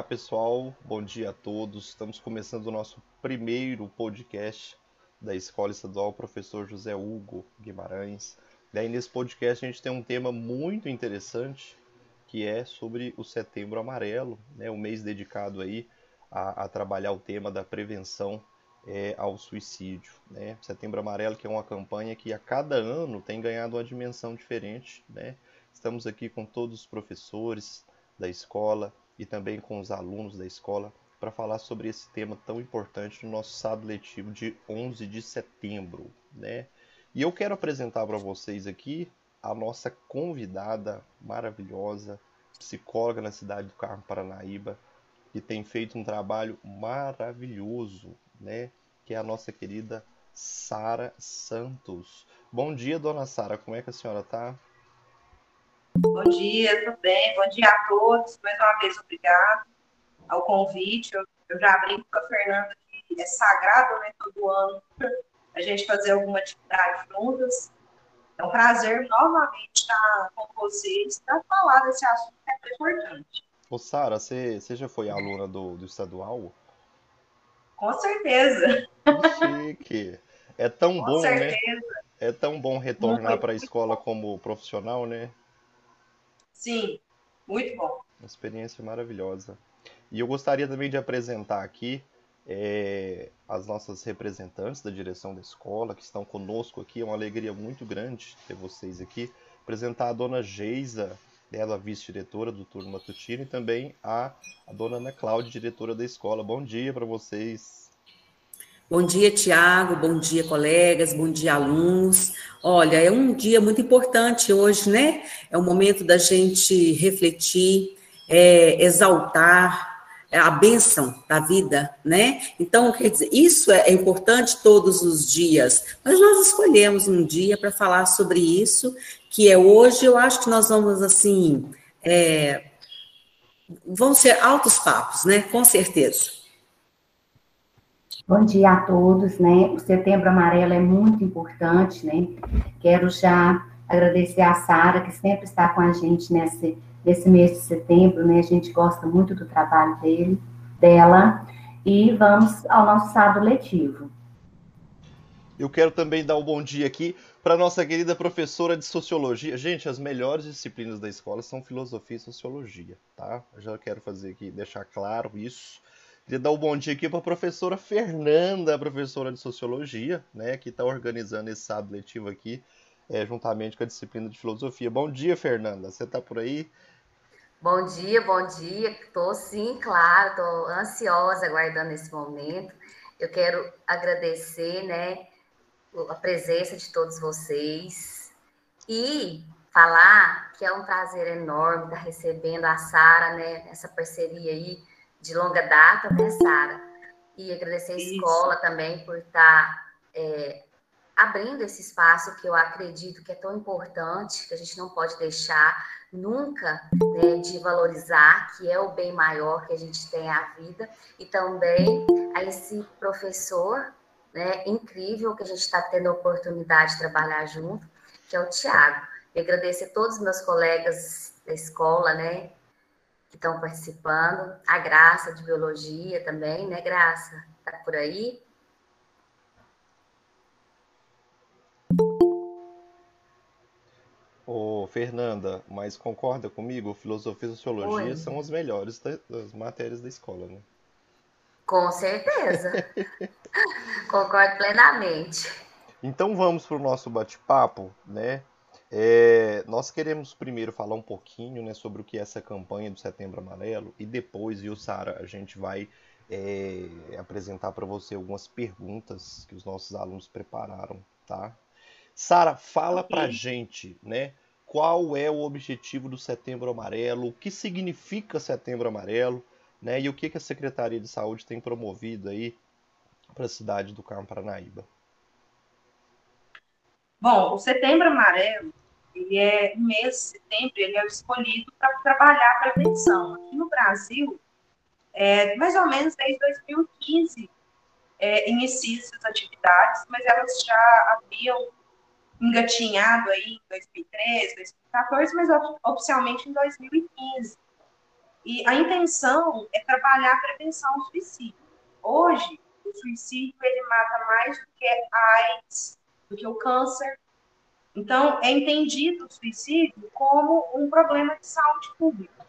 Olá, pessoal. Bom dia a todos. Estamos começando o nosso primeiro podcast da Escola Estadual Professor José Hugo Guimarães. Daí nesse podcast a gente tem um tema muito interessante que é sobre o Setembro Amarelo, né, o mês dedicado aí a, a trabalhar o tema da prevenção é, ao suicídio. Né? Setembro Amarelo que é uma campanha que a cada ano tem ganhado uma dimensão diferente. Né? Estamos aqui com todos os professores da escola e também com os alunos da escola para falar sobre esse tema tão importante no nosso sábado letivo de 11 de setembro. Né? E eu quero apresentar para vocês aqui a nossa convidada maravilhosa, psicóloga na cidade do Carmo Paranaíba, que tem feito um trabalho maravilhoso, né? Que é a nossa querida Sara Santos. Bom dia, dona Sara, como é que a senhora está? Bom dia, tudo bem? Bom dia a todos. Mais uma vez, obrigado ao convite. Eu, eu já brinco com a Fernanda que é sagrado, né, todo ano, a gente fazer alguma atividade juntas. É um prazer novamente estar com vocês para falar desse assunto que é tão importante. Ô, Sara, você, você já foi aluna do, do estadual? Com certeza. Que chique. É tão com bom, né? certeza. né? É tão bom retornar para a escola como profissional, né? Sim, muito bom. Uma experiência maravilhosa. E eu gostaria também de apresentar aqui é, as nossas representantes da direção da escola que estão conosco aqui. É uma alegria muito grande ter vocês aqui. Apresentar a dona Geisa, ela vice-diretora do turno matutino, e também a, a dona Ana Cláudia, diretora da escola. Bom dia para vocês. Bom dia, Tiago. Bom dia, colegas. Bom dia, alunos. Olha, é um dia muito importante hoje, né? É o momento da gente refletir, é, exaltar é a bênção da vida, né? Então, quer dizer, isso é importante todos os dias, mas nós escolhemos um dia para falar sobre isso, que é hoje, eu acho que nós vamos, assim, é, vão ser altos papos, né? Com certeza. Bom dia a todos, né? O Setembro Amarelo é muito importante, né? Quero já agradecer a Sara, que sempre está com a gente nesse nesse mês de setembro, né? A gente gosta muito do trabalho dele, dela, e vamos ao nosso sábado letivo. Eu quero também dar um bom dia aqui para nossa querida professora de sociologia. Gente, as melhores disciplinas da escola são filosofia e sociologia, tá? Eu já quero fazer aqui, deixar claro isso. Queria dar um bom dia aqui para a professora Fernanda, professora de sociologia, né, que está organizando esse sábado letivo aqui, é, juntamente com a disciplina de filosofia. Bom dia, Fernanda. Você está por aí? Bom dia, bom dia. Estou sim, claro, estou ansiosa aguardando esse momento. Eu quero agradecer, né, a presença de todos vocês e falar que é um prazer enorme estar recebendo a Sara, né, essa parceria aí de longa data, né, Sara? E agradecer a escola Isso. também por estar é, abrindo esse espaço que eu acredito que é tão importante, que a gente não pode deixar nunca né, de valorizar, que é o bem maior que a gente tem a vida, e também a esse professor né, incrível que a gente está tendo a oportunidade de trabalhar junto, que é o Tiago. E agradecer a todos os meus colegas da escola, né, que estão participando, a Graça de Biologia também, né, Graça? Está por aí? Ô, Fernanda, mas concorda comigo? Filosofia e sociologia Oi. são as melhores das matérias da escola, né? Com certeza. Concordo plenamente. Então vamos para o nosso bate-papo, né? É, nós queremos primeiro falar um pouquinho né, sobre o que é essa campanha do Setembro Amarelo e depois, viu, Sara, a gente vai é, apresentar para você algumas perguntas que os nossos alunos prepararam, tá? Sara, fala okay. pra gente, né? Qual é o objetivo do Setembro Amarelo? O que significa Setembro Amarelo? Né? E o que, que a Secretaria de Saúde tem promovido aí para a cidade do Carmo Paranaíba? Bom, o Setembro Amarelo, ele é o mês de setembro, ele é o escolhido para trabalhar a prevenção. Aqui no Brasil, é, mais ou menos desde 2015, é, inicia essas atividades, mas elas já haviam engatinhado aí em 2013, 2014, mas oficialmente em 2015. E a intenção é trabalhar a prevenção do suicídio. Hoje, o suicídio ele mata mais do que a AIDS, do que o câncer. Então, é entendido o suicídio como um problema de saúde pública.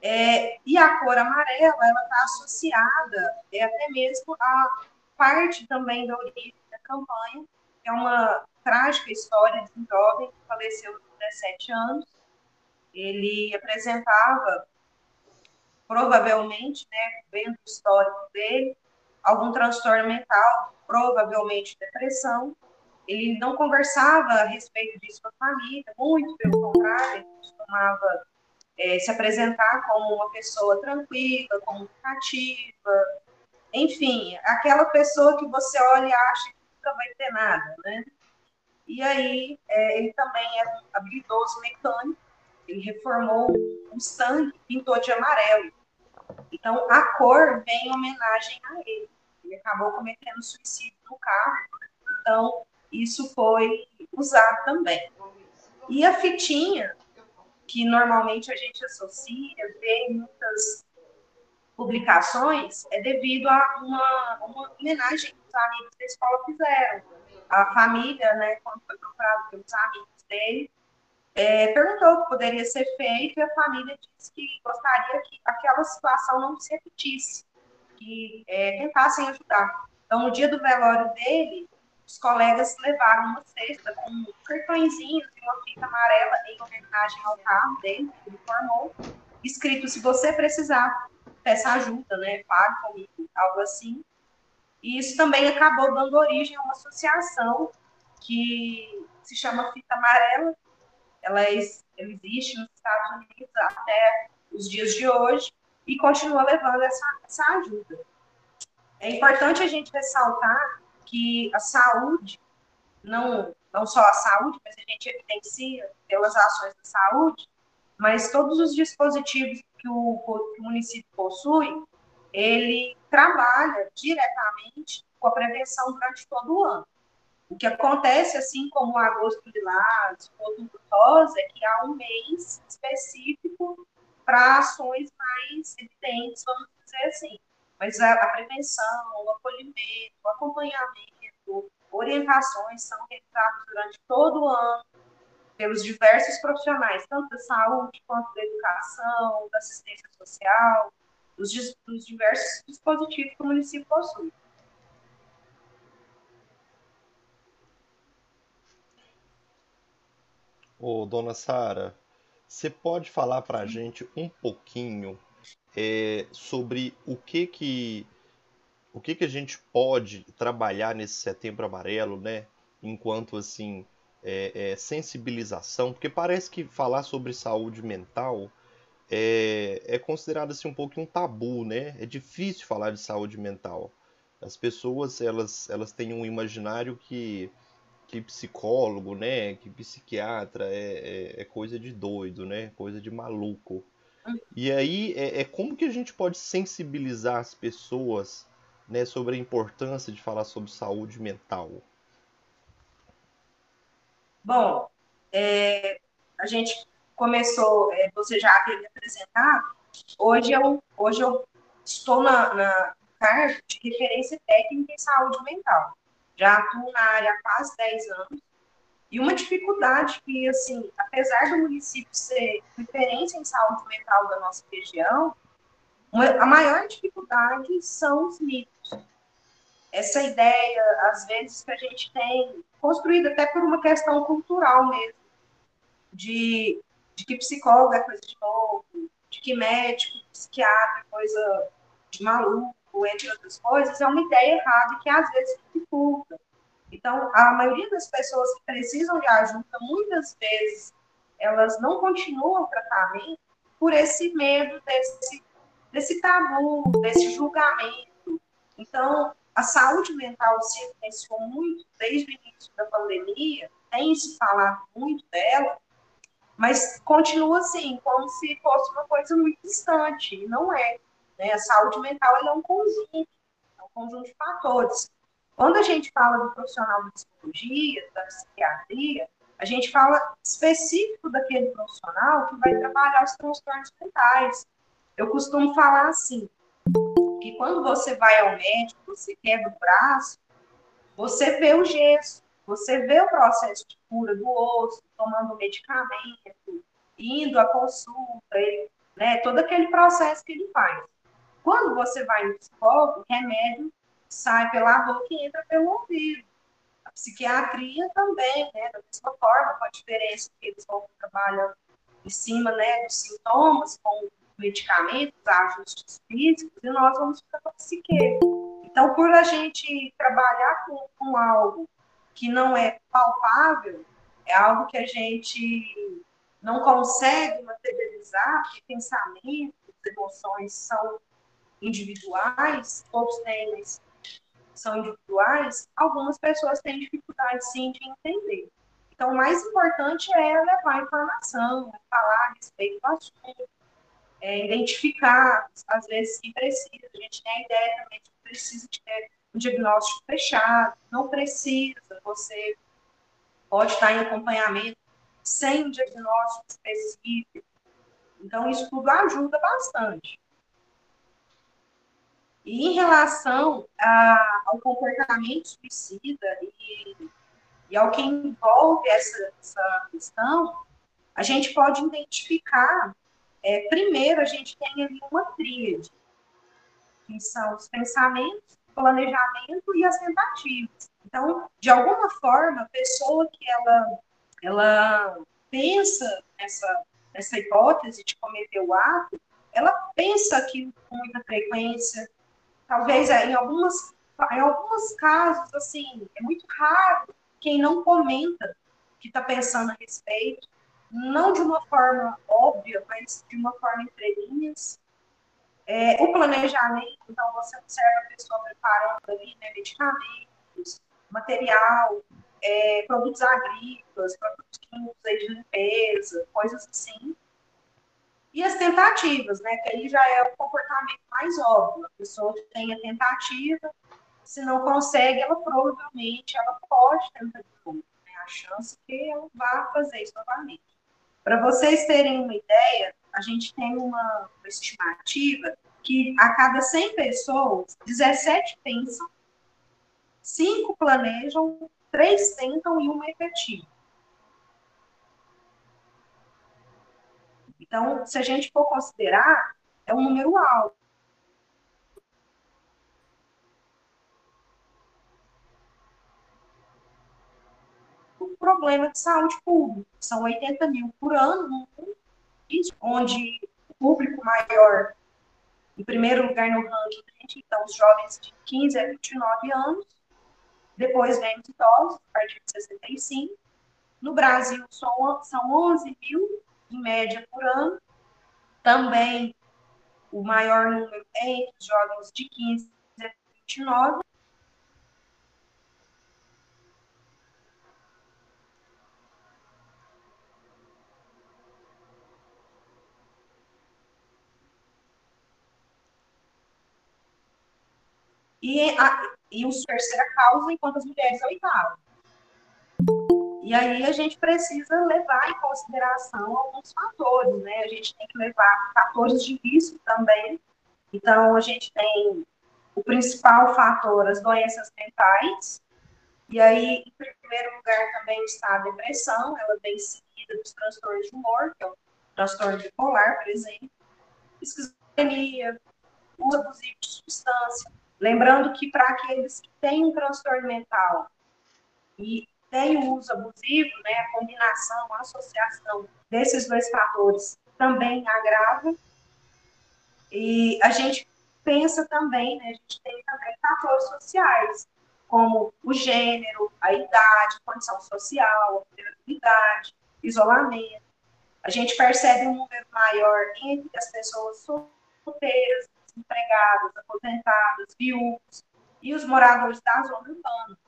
É, e a cor amarela, ela está associada é, até mesmo a parte também da origem da campanha, que é uma trágica história de um jovem que faleceu aos 17 anos. Ele apresentava, provavelmente, né, vendo o histórico dele, algum transtorno mental, provavelmente depressão. Ele não conversava a respeito disso com a família, muito pelo contrário, ele costumava é, se apresentar como uma pessoa tranquila, comunicativa, enfim, aquela pessoa que você olha e acha que nunca vai ter nada, né? E aí, é, ele também era um habilidoso mecânico, ele reformou um sangue, pintou de amarelo. Então, a cor vem em homenagem a ele. Ele acabou cometendo suicídio no carro, então isso foi usado também. E a fitinha, que normalmente a gente associa, vê em muitas publicações, é devido a uma, uma homenagem que os amigos da escola fizeram. A família, né, quando foi procurado pelos amigos dele, é, perguntou o que poderia ser feito e a família disse que gostaria que aquela situação não se repetisse, que é, tentassem ajudar. Então, no dia do velório dele, os colegas levaram uma cesta com cartõezinhos e uma fita amarela em homenagem ao carro dele, que ele formou, escrito: se você precisar, peça ajuda, né? Pague comigo, algo assim. E isso também acabou dando origem a uma associação que se chama Fita Amarela. Ela, é, existe nos Estados Unidos até os dias de hoje e continua levando essa, essa ajuda. É importante a gente ressaltar que a saúde, não, não só a saúde, mas a gente evidencia pelas ações da saúde, mas todos os dispositivos que o, que o município possui, ele trabalha diretamente com a prevenção durante todo o ano. O que acontece, assim como o agosto lilás, o outubro é que há um mês específico para ações mais evidentes, vamos dizer assim. Mas a, a prevenção, o acolhimento, o acompanhamento, orientações são realizadas durante todo o ano pelos diversos profissionais, tanto da saúde quanto da educação, da assistência social, dos, dos diversos dispositivos que o município possui. Ô, dona Sara, você pode falar para a gente um pouquinho é, sobre o que que o que que a gente pode trabalhar nesse Setembro Amarelo, né? Enquanto assim é, é, sensibilização, porque parece que falar sobre saúde mental é, é considerado assim, um pouco um tabu, né? É difícil falar de saúde mental. As pessoas elas, elas têm um imaginário que, que psicólogo, né? Que psiquiatra é, é, é coisa de doido, né? Coisa de maluco. E aí é, é como que a gente pode sensibilizar as pessoas né, sobre a importância de falar sobre saúde mental? Bom, é, a gente começou, é, você já havia me apresentado, hoje eu, hoje eu estou na, na cargo de referência técnica em saúde mental. Já atuo na área há quase 10 anos. E uma dificuldade que, assim, apesar do município ser referência em saúde mental da nossa região, a maior dificuldade são os mitos. Essa ideia, às vezes, que a gente tem construída até por uma questão cultural mesmo, de, de que psicólogo é coisa de novo, de que médico, psiquiatra é coisa de maluco, entre outras coisas, é uma ideia errada que às vezes dificulta. Então, a maioria das pessoas que precisam de ajuda, muitas vezes, elas não continuam o tratamento por esse medo desse, desse tabu, desse julgamento. Então, a saúde mental se influenciou muito desde o início da pandemia, tem se falado muito dela, mas continua assim, como se fosse uma coisa muito distante, e não é. Né? A saúde mental é um conjunto, é um conjunto de fatores. Quando a gente fala do profissional de psicologia, da psiquiatria, a gente fala específico daquele profissional que vai trabalhar os transtornos mentais. eu costumo falar assim, que quando você vai ao médico, você quebra o braço, você vê o gesso, você vê o processo de cura do osso, tomando medicamento, indo à consulta, ele, né, todo aquele processo que ele faz. Quando você vai no psicólogo, remédio sai pela boca e entra pelo ouvido. A psiquiatria também, né, da mesma forma, com a diferença que eles vão trabalhando em cima né, dos sintomas, com medicamentos, ajustes físicos, e nós vamos ficar com a psique. Então, por a gente trabalhar com, com algo que não é palpável, é algo que a gente não consegue materializar, porque pensamentos, emoções são individuais, todos têm, são individuais, algumas pessoas têm dificuldade sim de entender. Então, o mais importante é levar informação, falar a respeito do assunto, é identificar, às vezes, que precisa. A gente tem a ideia também que precisa de ter um diagnóstico fechado, não precisa, você pode estar em acompanhamento sem um diagnóstico específico. Então, isso tudo ajuda bastante. E em relação a, ao comportamento suicida e, e ao que envolve essa, essa questão, a gente pode identificar, é, primeiro, a gente tem ali uma tríade, que são os pensamentos, o planejamento e as tentativas. Então, de alguma forma, a pessoa que ela, ela pensa nessa, nessa hipótese de cometer o ato, ela pensa aquilo com muita frequência, talvez é, em algumas em alguns casos assim é muito raro quem não comenta que está pensando a respeito. Não de uma forma óbvia mas de uma forma entre linhas. É, o planejamento então você observa a pessoa preparando ali né, medicamentos material é, produtos agrícolas produtos de limpeza coisas assim e as tentativas, né? Que aí já é o comportamento mais óbvio. A pessoa tem a tentativa, se não consegue, ela provavelmente ela pode tentar de novo. Né? A chance que ela vá fazer isso novamente. Para vocês terem uma ideia, a gente tem uma, estimativa que a cada 100 pessoas, 17 pensam, 5 planejam, 3 tentam e uma efetiva. Então, se a gente for considerar, é um número alto. Um problema de saúde pública. São 80 mil por ano, onde o público maior, em primeiro lugar no ranking, então os jovens de 15 a 29 anos, depois vem os idosos, a partir de 65. No Brasil, são 11 mil em média por ano. Também o maior número é entre os jovens de 15 a 29. E, a, e o terceira causa, enquanto as mulheres a oitava. E aí a gente precisa levar em consideração alguns fatores, né? A gente tem que levar fatores de risco também. Então, a gente tem o principal fator, as doenças mentais. E aí, em primeiro lugar, também está a depressão, ela vem seguida dos transtornos de humor, que é o transtorno bipolar, por exemplo. Esquizofrenia, uso abusivo de substância. Lembrando que para aqueles que têm um transtorno mental e tem o uso abusivo, né, a combinação, a associação desses dois fatores também agrava. E a gente pensa também, né, a gente tem também fatores sociais, como o gênero, a idade, condição social, a vulnerabilidade, isolamento. A gente percebe um número maior entre as pessoas solteiras, desempregadas, aposentadas, viúvas e os moradores da zona urbana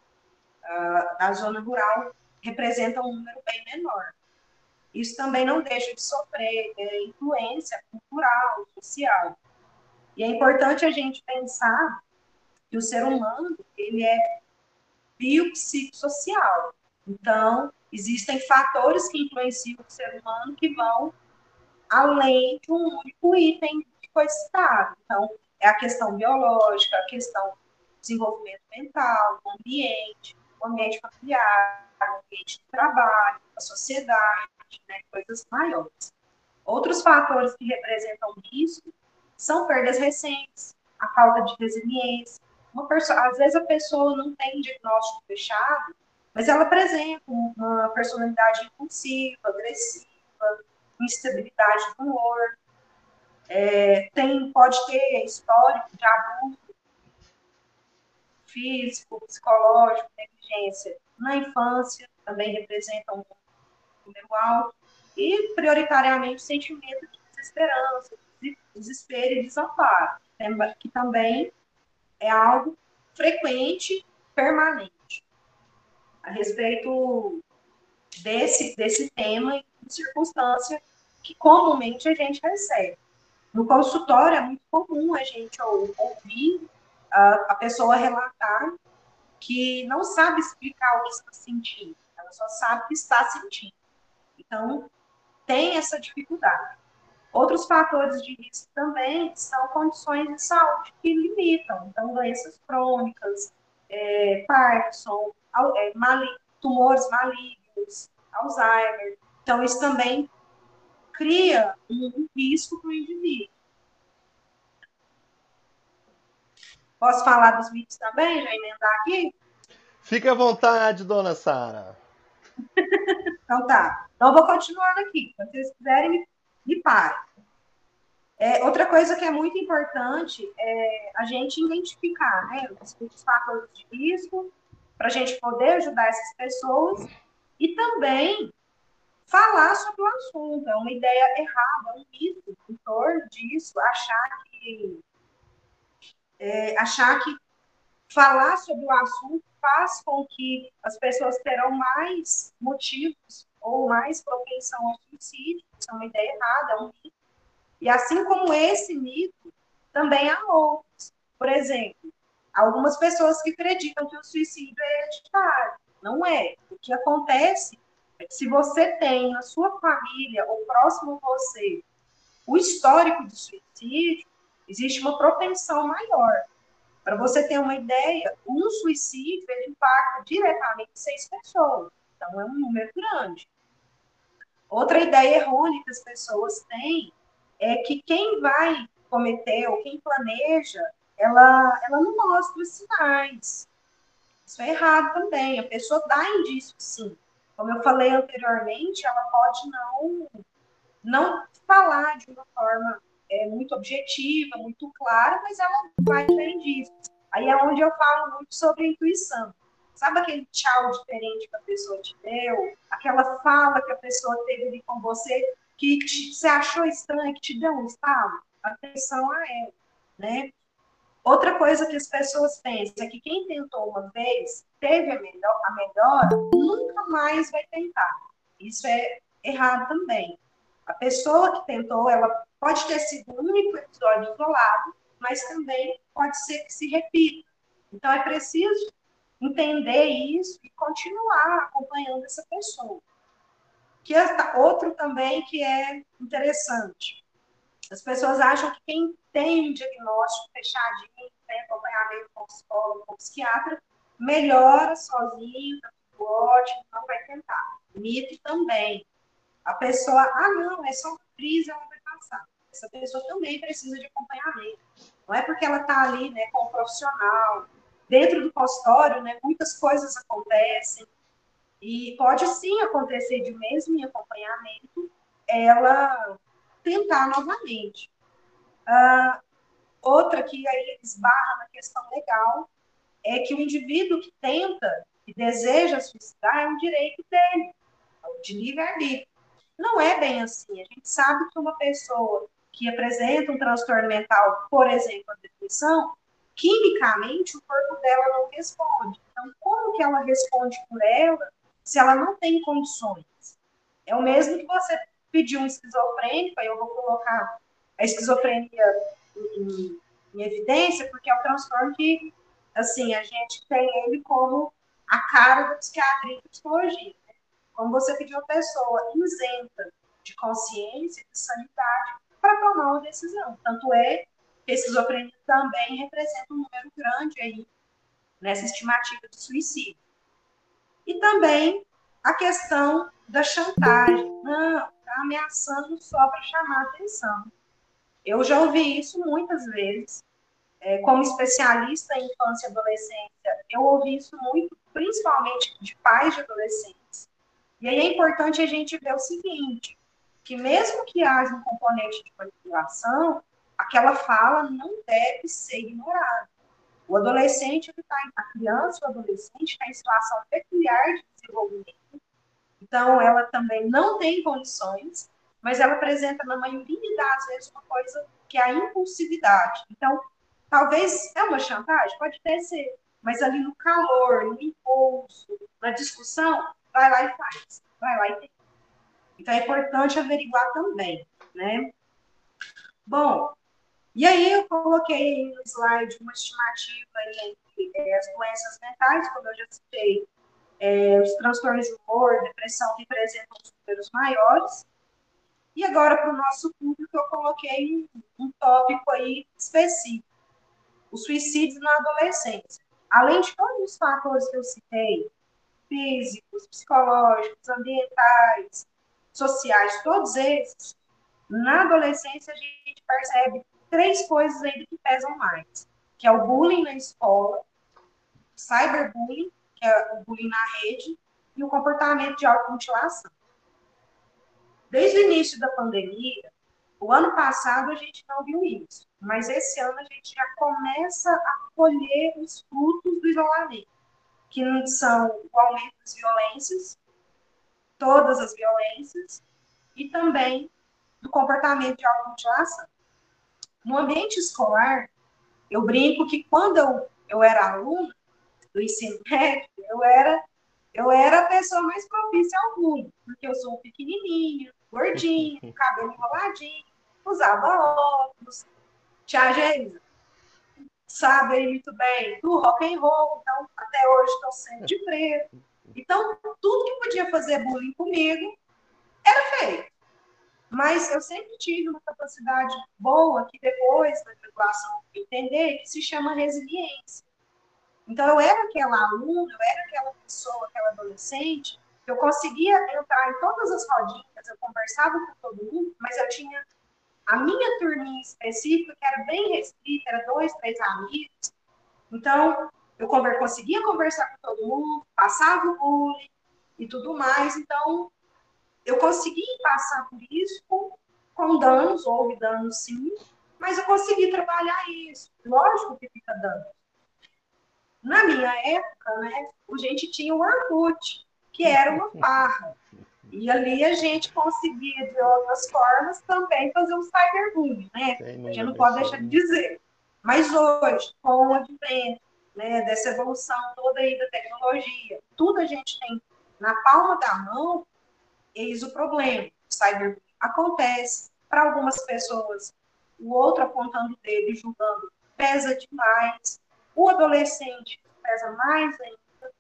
uh, da zona rural representa um número bem menor. Isso também não deixa de sofrer é, influência cultural, social. E é importante a gente pensar que o ser humano ele é biopsicossocial. Então, existem fatores que influenciam o ser humano que vão além de um único item de foi citado. Então, é a questão biológica, a questão do desenvolvimento mental, do ambiente, o ambiente familiar, o ambiente de trabalho, a sociedade, né, coisas maiores. Outros fatores que representam risco são perdas recentes, a falta de resiliência. Uma pessoa, às vezes a pessoa não tem diagnóstico fechado, mas ela apresenta uma personalidade impulsiva, agressiva, instabilidade do humor, é, tem, pode ter histórico de abuso físico, psicológico, negligência na infância, também representa um número alto, e prioritariamente sentimento de desesperança, desespero e desamparo, que também é algo frequente, permanente. A respeito desse, desse tema e circunstância que comumente a gente recebe. No consultório é muito comum a gente ouvir a, pessoa relatar que não sabe explicar o que está sentindo, ela só sabe que está sentindo. Então, tem essa dificuldade. Outros fatores de risco também são condições de saúde que limitam, então, doenças crônicas, é, Parkinson, é, tumores malignos, Alzheimer. Então, isso também cria um risco para o indivíduo. Posso falar dos mitos também, já emendar aqui? Fique à vontade, dona Sara. então tá. Então vou continuando aqui. Se vocês quiserem, me, me parem. É, outra coisa que é muito importante é a gente identificar né, os, os fatores de risco para a gente poder ajudar essas pessoas e também falar sobre o assunto. É uma ideia errada, um mito em torno disso, achar que é, achar que falar sobre o assunto faz com que as pessoas terão mais motivos ou mais propensão ao suicídio. Isso é uma ideia errada, é um mito. E assim como esse mito, também há outros. Por exemplo, algumas pessoas que acreditam que o suicídio é hereditário. Não é. O que acontece se você tem na sua família ou próximo a você o histórico de suicídio, existe uma propensão maior. Para você ter uma ideia, um suicídio ele impacta diretamente seis pessoas. Então, é um número grande. Outra ideia errônea que as pessoas têm é que quem vai cometer ou quem planeja, ela, ela não mostra os sinais. Isso é errado também. A pessoa dá indício, sim. Como eu falei anteriormente, ela pode não, não falar de uma forma é, muito objetiva, muito clara, mas ela vai ter disso. Aí é onde eu falo muito sobre intuição. Sabe aquele tchau diferente que a pessoa te deu? Aquela fala que a pessoa teve ali com você que te, você achou estranha, que te deu um estado? Atenção a ela, né? Outra coisa que as pessoas pensam é que quem tentou uma vez, teve a melhor, a melhor, nunca mais vai tentar. Isso é errado também. A pessoa que tentou, ela pode ter sido um único episódio isolado, mas também pode ser que se repita. Então é preciso entender isso e continuar acompanhando essa pessoa. Que é outro também que é interessante. As pessoas acham que quem tem um diagnóstico fechadinho, tem acompanhamento com psicólogo, com psiquiatra, melhora sozinho, tá tudo ótimo, não vai tentar. Mito também. A pessoa, ah, não, é só uma crise, ela vai passar. Essa pessoa também precisa de acompanhamento. Não é porque ela está ali, né, com um profissional. Dentro do consultório, né, muitas coisas acontecem. E pode sim acontecer de mesmo em acompanhamento, ela tentar novamente. Uh, outra que aí esbarra na questão legal é que o indivíduo que tenta, que deseja suicidar, é um direito dele, é de livre-arbítrio. Não é bem assim. A gente sabe que uma pessoa que apresenta um transtorno mental, por exemplo, a depressão, quimicamente o corpo dela não responde. Então, como que ela responde por ela se ela não tem condições? É o mesmo que você pedir um esquizofrênico, aí eu vou colocar a esquizofrenia em, em, evidência, porque é um transtorno que, assim, a gente tem ele como a cara da psiquiatria e psicologia. Como você pedir uma pessoa isenta de consciência, de sanidade, para para tomar uma decisão. Tanto é que esquizofrenia também representa um número grande aí nessa estimativa de suicídio. E também a questão da chantagem. Não, está ameaçando só para chamar atenção. Eu já ouvi isso muitas vezes. É, como especialista em infância e adolescência, eu ouvi isso muito, principalmente de pais de adolescentes. E aí é importante a gente ver o seguinte, que mesmo que haja um componente de manipulação, aquela fala não deve ser ignorada. O adolescente, tá, a criança, o adolescente está em situação peculiar de desenvolvimento, então ela também não tem condições, mas ela apresenta na maioria das vezes uma coisa que é a impulsividade. Então, talvez é uma chantagem, pode até ser, mas ali no calor, no impulso, na discussão, vai lá e faz, vai lá e tem. Então é importante averiguar também, né? Bom, e aí eu coloquei no slide uma estimativa entre é, as doenças mentais, como eu já citei, é, os transtornos de humor, depressão representam os números maiores. E agora, para o nosso público, eu coloquei um, um tópico aí específico, o suicídio na adolescência. Além de todos os fatores que eu citei, físicos, psicológicos, ambientais, sociais, todos esses, na adolescência a gente percebe três coisas ainda que pesam mais, que é o bullying na escola, cyberbullying, que é o bullying na rede, e o comportamento de automutilação. Desde o início da pandemia, o ano passado a gente não viu isso, mas esse ano a gente já começa a colher os frutos do isolamento, que são o aumento das violências, todas as violências, e também do comportamento de automutilação. No ambiente escolar, eu brinco que quando eu, eu era aluna do ensino médio, eu era, eu era a pessoa mais propícia ao bullying, porque eu sou pequenininha, gordinha, cabelo enroladinho, usava óculos, tia Geisa, sabe muito bem do rock and roll, então até hoje estou sempre de preto. Então, tudo que podia fazer bullying comigo era feito. Mas eu sempre tive uma capacidade boa que depois da graduação entender que se chama resiliência. Então eu era aquela aluna, eu era aquela pessoa, aquela adolescente, eu conseguia entrar em todas as rodinhas, eu conversava com todo mundo, mas eu tinha a minha turminha específica, que era bem restrita, era dois, três amigos. Então, eu conseguia conversar com todo mundo, passava o bullying e tudo mais. Então, eu consegui passar por isso com, danos, houve danos sim, mas eu consegui trabalhar isso. Lógico que fica dano. Na minha época, né, a gente tinha o Orkut, que era uma farra. E ali a gente conseguia, de outras formas, também fazer um cyberbullying, né? A gente não pode deixar de dizer. Mas hoje, com o advento né, dessa evolução toda aí da tecnologia, tudo a gente tem na palma da mão, Eis o problema. O cyberbullying acontece. Para algumas pessoas, o outro apontando o dedo e julgando pesa demais. O adolescente pesa mais ainda.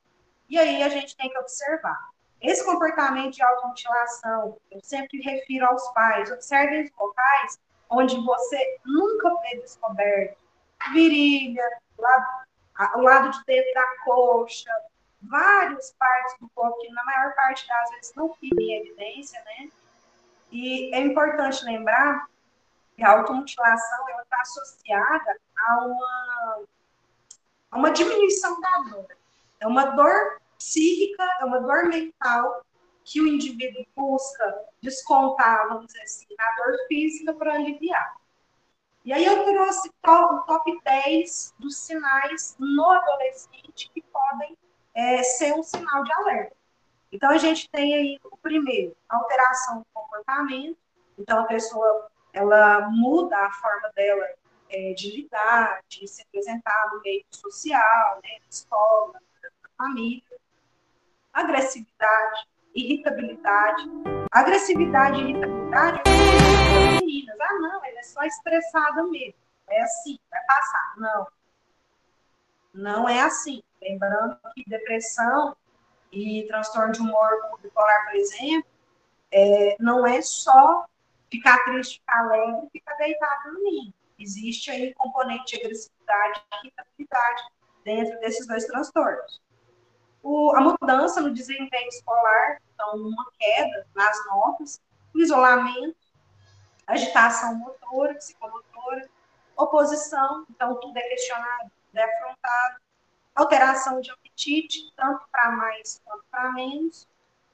E aí a gente tem que observar. Esse comportamento de automutilação, eu sempre refiro aos pais. Observem os locais onde você nunca vê descoberto. Virilha, lado, o lado de dentro da coxa, várias partes do corpo que na maior parte das vezes não ficam em evidência, né? E é importante lembrar que a automutilação está associada a uma, a uma diminuição da dor. É uma dor psíquica, é uma dor mental que o indivíduo busca descontar, vamos dizer assim, na dor física para aliviar. E aí eu trouxe o top 10 dos sinais no adolescente que podem é, ser um sinal de alerta. Então, a gente tem aí o primeiro, alteração do comportamento. Então, a pessoa, ela muda a forma dela é, de lidar, de se apresentar no meio social, né, na escola, na família. Agressividade, irritabilidade. Agressividade e irritabilidade, meninas, ah, não, ela é só estressada mesmo. É assim, vai passar. Não. Não é assim. Lembrando que depressão e transtorno de humor bipolar, por exemplo, é, não é só ficar triste, ficar alegre, ficar deitado dormindo. Existe aí componente de agressividade e irritabilidade dentro desses dois transtornos. O, a mudança no desempenho escolar, então, uma queda nas notas, o isolamento, agitação motora, psicomotora, oposição, então tudo é questionado, é afrontado, alteração de apetite, tanto para mais quanto para menos,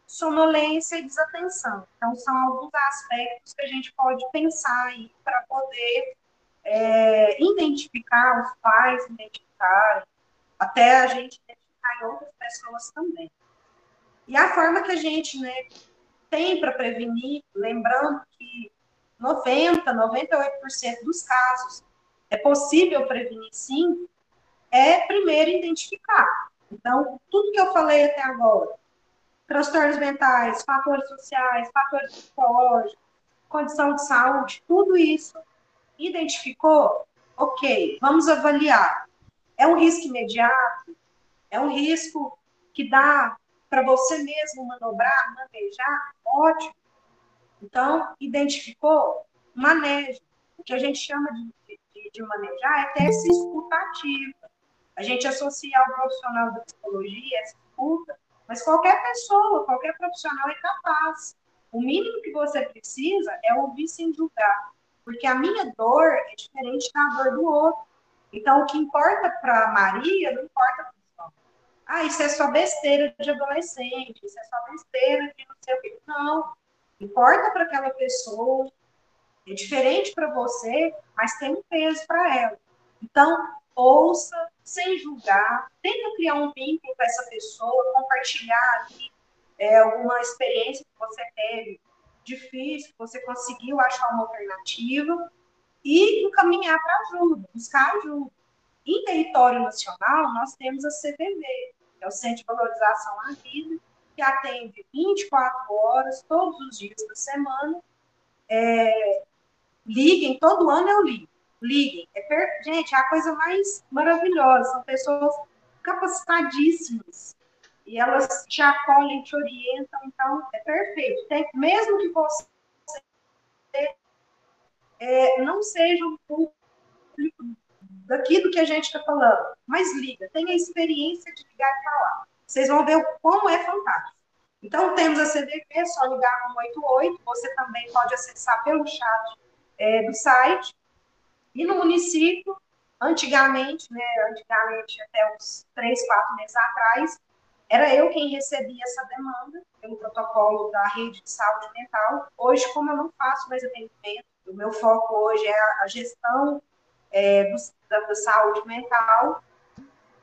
sonolência e desatenção. Então, são alguns aspectos que a gente pode pensar aí para poder é, identificar os pais, identificar, até a gente identificar em outras pessoas também. E a forma que a gente né, tem para prevenir, lembrando que 90, 98% dos casos é possível prevenir sim, é primeiro identificar. Então, tudo que eu falei até agora, transtornos mentais, fatores sociais, fatores psicológicos, condição de saúde, tudo isso identificou? Ok, vamos avaliar. É um risco imediato? É um risco que dá para você mesmo manobrar, manejar? Ótimo. Então, identificou? Manejo. O que a gente chama de, de, de manejar é ter essa escuta ativa. A gente associa ao profissional da psicologia essa escuta, mas qualquer pessoa, qualquer profissional é capaz. O mínimo que você precisa é ouvir sem julgar. Porque a minha dor é diferente da dor do outro. Então, o que importa para Maria não importa para. Ah, isso é só besteira de adolescente, isso é só besteira de não sei o quê. Não. Importa para aquela pessoa, é diferente para você, mas tem um peso para ela. Então, ouça sem julgar, tenta criar um vínculo com essa pessoa, compartilhar ali, é, alguma experiência que você teve difícil, você conseguiu achar uma alternativa e encaminhar para ajuda, buscar ajuda. Em território nacional, nós temos a CVV, que é o Centro de Valorização à Vida, que atende 24 horas, todos os dias da semana. É, liguem, todo ano eu ligo. Liguem. É per... Gente, é a coisa mais maravilhosa. São pessoas capacitadíssimas e elas te acolhem, te orientam, então é perfeito. Tem, mesmo que você é, não seja um público daquilo que a gente está falando, mas liga, tenha a experiência de ligar e falar. Vocês vão ver como é fantástico. Então, temos a CDP, é só ligar no 88, você também pode acessar pelo chat é, do site. E no município, antigamente, né, antigamente até uns três, quatro meses atrás, era eu quem recebia essa demanda pelo protocolo da rede de saúde mental. Hoje, como eu não faço mais atendimento, o meu foco hoje é a gestão é, do, da, da, saúde mental.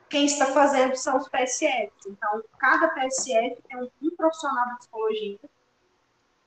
Quem está fazendo são os PSFs. Então, cada PSF tem um, um profissional de psicologia.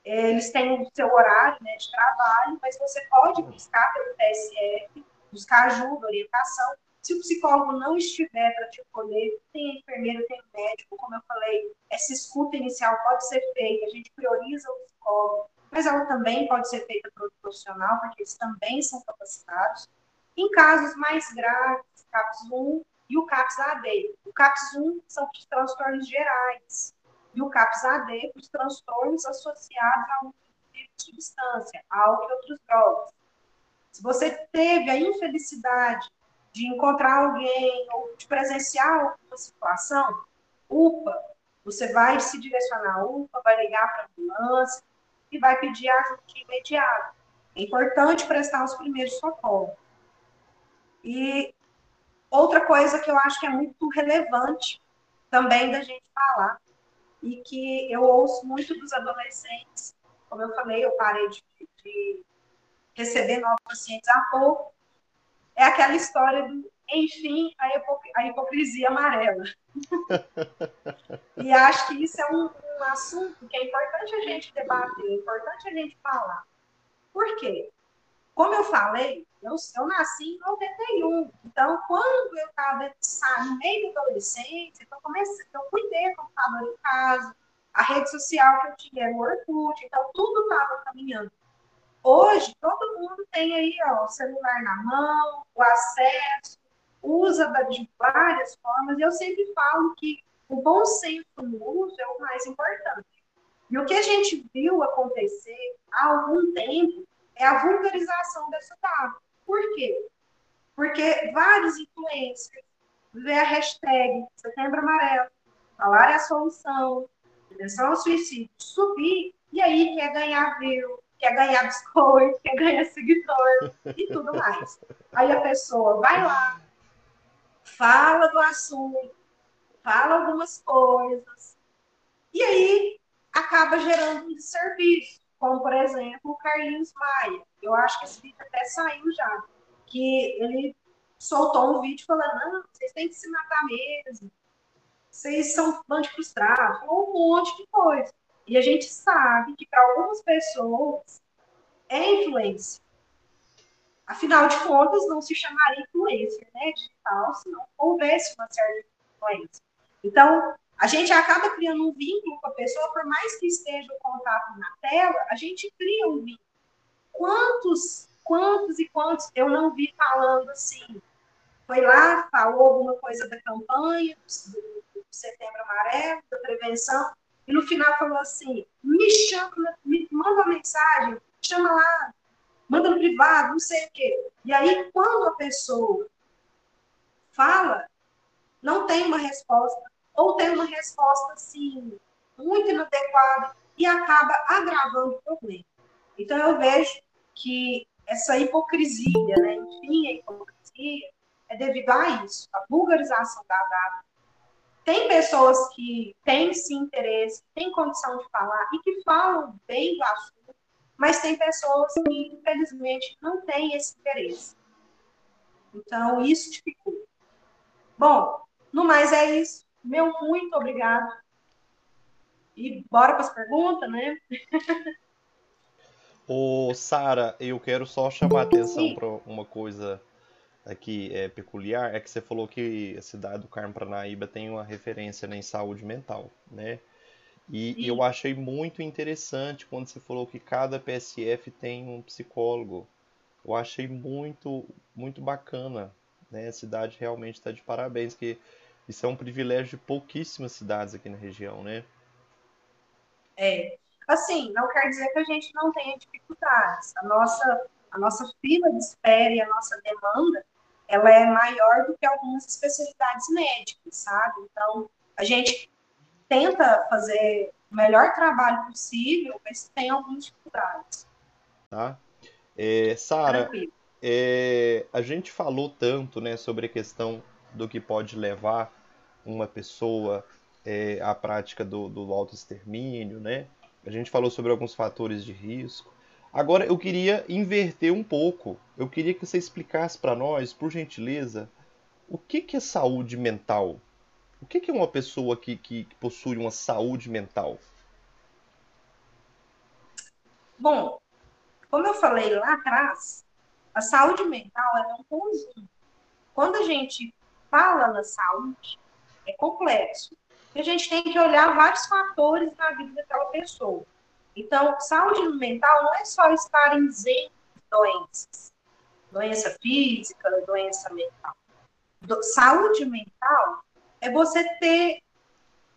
É, eles têm o seu horário né, de trabalho, mas você pode buscar pelo PSF, buscar ajuda, orientação se o psicólogo não estiver para te acolher, tem enfermeiro, tem médico, como eu falei, essa escuta inicial pode ser feita, a gente prioriza o psicólogo, mas ela também pode ser feita outro profissional, porque eles também são capacitados. Em casos mais graves, CAPS 1 e o CAPS AD. O CAPS 1 são os transtornos gerais, e o CAPS AD os transtornos associados a um tipo de substância, álcool e outras drogas. Se você teve a infelicidade de encontrar alguém ou de presenciar alguma situação, UPA, você vai se direcionar à UPA, vai ligar para a ambulância e vai pedir ajuda imediata. É importante prestar os primeiros socorros. E outra coisa que eu acho que é muito relevante também da gente falar, e que eu ouço muito dos adolescentes, como eu falei, eu parei de, de receber novos pacientes há pouco, é aquela história do, enfim, a, a hipocrisia amarela. e acho que isso é um, um, assunto que é importante a gente debater, é importante a gente falar. Por quê? Como eu falei, eu, eu nasci em 91. Então, quando eu estava no meio da adolescência, então comecei, eu fui ter computador em casa, a rede social que eu tinha era o Orkut, então tudo estava caminhando. Hoje, todo mundo tem aí ó, o celular na mão, o acesso, usa de várias formas. E eu sempre falo que o bom senso no uso é o mais importante. E o que a gente viu acontecer há algum tempo é a vulgarização dessa data. Por quê? Porque vários influencers vê a hashtag Setembro Amarelo, falar é a solução, prevenção ao suicídio, subir, e aí quer ganhar view, quer ganhar biscoito, quer ganhar seguidor e tudo mais. Aí a pessoa vai lá, fala do assunto, fala algumas coisas, e aí acaba gerando um desserviço, como por exemplo o Carlinhos Maia. Eu acho que esse vídeo até saiu já, que ele soltou um vídeo falando, não, vocês têm que se matar mesmo, vocês são bando frustrados, falou um monte de coisa. E a gente sabe que para algumas pessoas é influência. Afinal de contas, não se chamaria influência né, digital se não houvesse uma certa influência. Então, a gente acaba criando um vínculo com a pessoa, por mais que esteja o contato na tela, a gente cria um vínculo. Quantos, quantos e quantos eu não vi falando assim? Foi lá, falou alguma coisa da campanha, do, do Setembro Amarelo, da prevenção, e no final falou assim: me chama, me manda uma mensagem, chama lá, manda no privado, não sei o quê. E aí, quando a pessoa fala, não tem uma resposta, ou tem uma resposta, assim, muito inadequada e acaba agravando o problema. Então, eu vejo que essa hipocrisia, né, enfim, a hipocrisia, é devido a isso, a vulgarização da data. Tem pessoas que têm sim interesse, têm condição de falar e que falam bem do assunto, mas tem pessoas que, infelizmente, não têm esse interesse. Então, isso dificulta. Bom, no mais é isso. Meu muito obrigado. E bora para as perguntas, né? Ô, Sara, eu quero só chamar a atenção para uma coisa aqui é peculiar, é que você falou que a cidade do Carmo Paranaíba tem uma referência né, em saúde mental, né? E, e eu achei muito interessante quando você falou que cada PSF tem um psicólogo. Eu achei muito, muito bacana, né? A cidade realmente está de parabéns, que isso é um privilégio de pouquíssimas cidades aqui na região, né? É, assim, não quer dizer que a gente não tenha dificuldades. A nossa, a nossa fila de espera e a nossa demanda, ela é maior do que algumas especialidades médicas, sabe? Então, a gente tenta fazer o melhor trabalho possível, mas tem algumas dificuldades. Tá. É, Sara, é, a gente falou tanto né, sobre a questão do que pode levar uma pessoa é, prática do, do autoextermínio, né? A gente falou sobre alguns fatores de risco. Agora eu queria inverter um pouco. Eu queria que você explicasse para nós, por gentileza, o que, que é saúde mental? O que, que é uma pessoa que, que, que possui uma saúde mental? Bom, como eu falei lá atrás, a saúde mental é um conjunto. Quando a gente fala na saúde, é complexo. a gente tem que olhar vários fatores na vida daquela pessoa. Então, saúde mental não é só estar isento de doenças, doença física, doença mental. Do, saúde mental é você ter,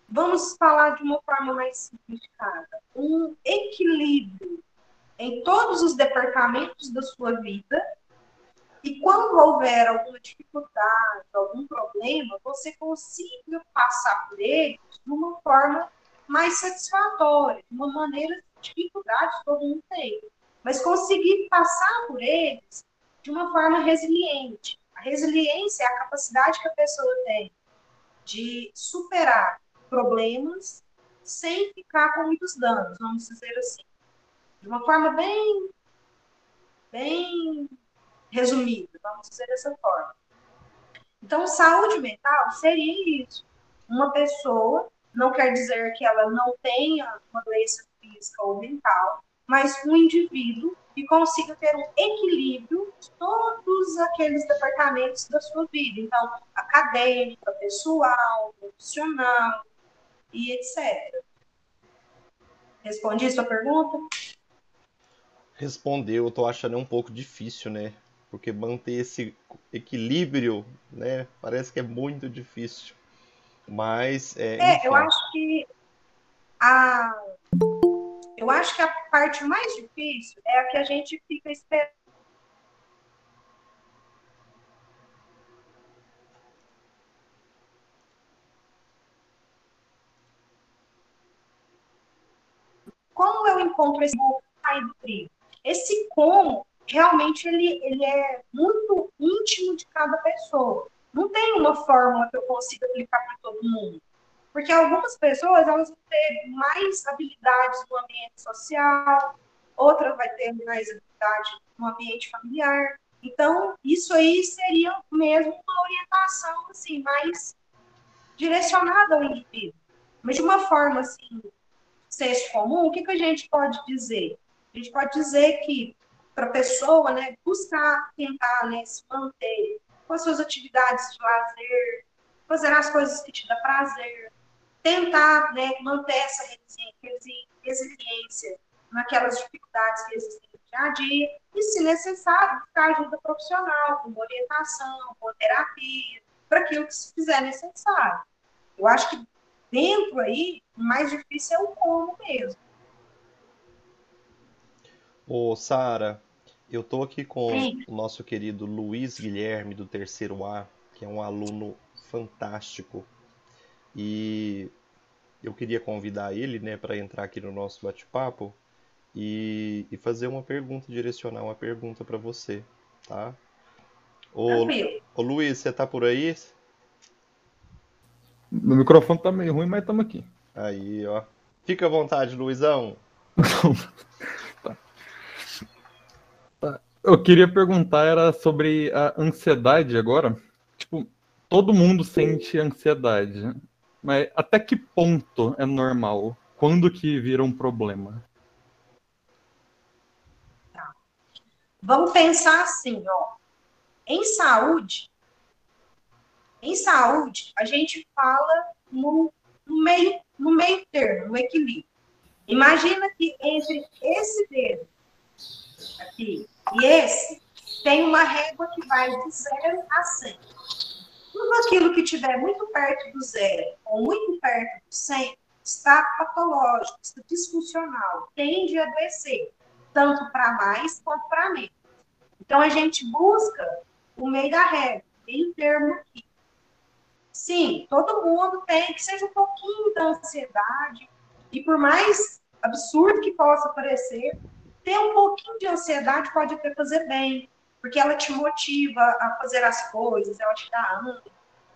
vamos falar de uma forma mais simplificada, um equilíbrio em todos os departamentos da sua vida e quando houver alguma dificuldade, algum problema, você consiga passar por ele de uma forma mais satisfatória, de uma maneira de dificuldade todo mundo tem, mas conseguir passar por eles de uma forma resiliente. A resiliência é a capacidade que a pessoa tem de superar problemas sem ficar com muitos danos, vamos dizer assim. De uma forma bem, bem resumida, vamos dizer dessa forma. Então, saúde mental seria isso. Uma pessoa, não quer dizer que ela não tenha uma doença física ou mental, mas um indivíduo que consiga ter um equilíbrio de todos aqueles departamentos da sua vida. Então, acadêmica, pessoal, profissional e etc. Respondi a sua pergunta? Respondeu, eu tô achando um pouco difícil, né? Porque manter esse equilíbrio, né, parece que é muito difícil. Mas é, é eu acho que a Eu acho que a parte mais difícil é a que a gente fica esperando. Como eu encontro esse sair do trilho? Esse como, realmente, ele, ele é muito íntimo de cada pessoa. Não tem uma fórmula que eu consiga aplicar para todo mundo. Porque algumas pessoas elas vão ter mais habilidades no ambiente social, outras vai ter mais habilidade no ambiente familiar. Então, isso aí seria mesmo uma orientação assim, mais direcionada ao indivíduo. Mas de uma forma assim, senso comum, o que, que a gente pode dizer? A gente pode dizer que para a pessoa né, buscar tentar né, se manter com as suas atividades de lazer, fazer as coisas que te dão prazer, tentar né, manter essa resiliência naquelas dificuldades que existem no dia a dia, e, se necessário, buscar ajuda profissional, com orientação, com terapia, para aquilo que se fizer necessário. Eu acho que dentro aí, o mais difícil é o como mesmo. Ô, Sara, eu tô aqui com Sim. o nosso querido Luiz Guilherme, do terceiro A, que é um aluno fantástico e eu queria convidar ele, né, para entrar aqui no nosso bate-papo e, e, fazer uma pergunta, direcionar uma pergunta para você, tá? Ô, ô Luiz, você tá por aí? Meu microfone tá meio ruim, mas estamos aqui. Aí, ó. Fica à vontade, Luizão. Eu queria perguntar era sobre a ansiedade agora. Tipo, todo mundo sente ansiedade. Mas até que ponto é normal? Quando que vira um problema? Tá. Vamos pensar assim, ó. Em saúde, em saúde, a gente fala no, no meio, no meio termo, no equilíbrio. Imagina que entre esse dedo aqui e esse, tem uma régua que vai de 0 a 100. Tudo aquilo que estiver muito perto do zero ou muito perto do 100 está patológico, está disfuncional, tende a adoecer, tanto para mais quanto para menos. Então, a gente busca o meio da régua, meio termo aqui. Sim, todo mundo tem que seja um pouquinho da ansiedade, e por mais absurdo que possa parecer, ter um pouquinho de ansiedade pode até fazer bem, porque ela te motiva a fazer as coisas, ela te dá ânimo,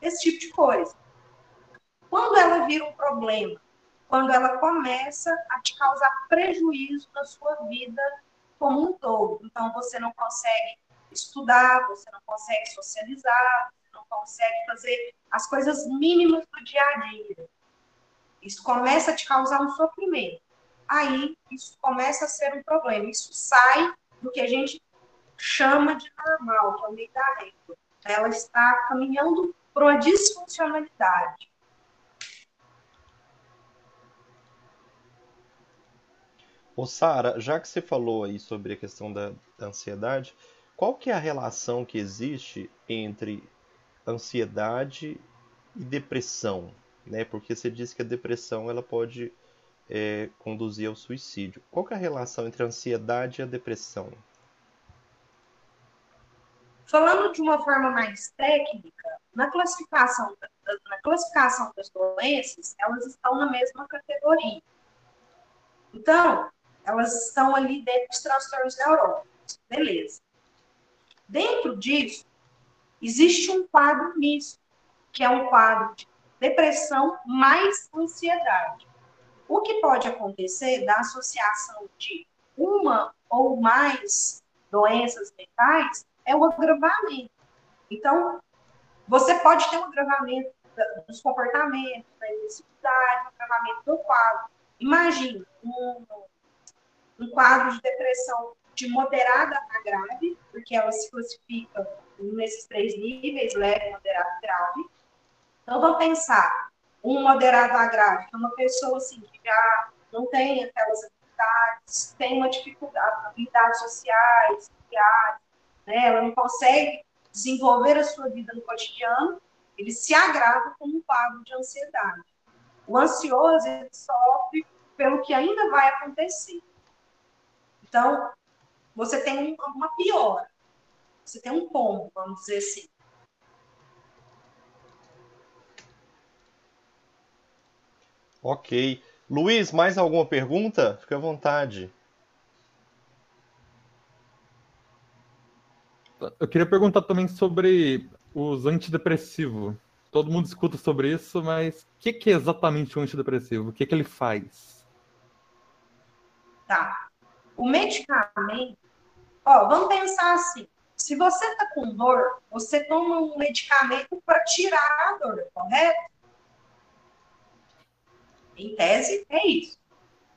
esse tipo de coisa. Quando ela vira um problema, quando ela começa a te causar prejuízo na sua vida como um todo, então você não consegue estudar, você não consegue socializar, você não consegue fazer as coisas mínimas do dia a dia. Isso começa a te causar um sofrimento. Aí, isso começa a ser um problema. Isso sai do que a gente chama de normal, que é o meio da régua. Ela está caminhando para uma disfuncionalidade. Ô Sara, já que você falou aí sobre a questão da, da ansiedade, qual que é a relação que existe entre ansiedade e depressão? Né? Porque você disse que a depressão ela pode é, conduzir ao suicídio. Qual é a relação entre a ansiedade e a depressão? Falando de uma forma mais técnica, na classificação, na classificação das doenças, elas estão na mesma categoria. Então, elas estão ali dentro dos transtornos neurológicos. Beleza. Dentro disso, existe um quadro misto, que é um quadro de depressão mais ansiedade. O que pode acontecer da associação de uma ou mais doenças mentais é o agravamento. Então, você pode ter um agravamento dos comportamentos, da intensidade, um agravamento do quadro. Imagine um, um quadro de depressão de moderada a grave, porque ela se classifica nesses três níveis, leve, moderado e grave. Então, vamos pensar, um moderado a grave, que é uma pessoa assim, que já não tem aquelas habilidades, tem uma dificuldade, habilidades sociais, sociais, né? ela não consegue desenvolver a sua vida no cotidiano, ele se agrava com um quadro de ansiedade. O ansioso ele sofre pelo que ainda vai acontecer. Então, você tem uma piora, você tem um ponto, vamos dizer assim. Ok. Luiz, mais alguma pergunta? Fique à vontade. Eu queria perguntar também sobre os antidepressivos. Todo mundo escuta sobre isso, mas o que, que, é exatamente um antidepressivo? O que, que ele faz? Tá. O medicamento, ó, vamos pensar assim. Se você está com dor, você toma um medicamento para tirar a dor, correto? Em tese, é isso.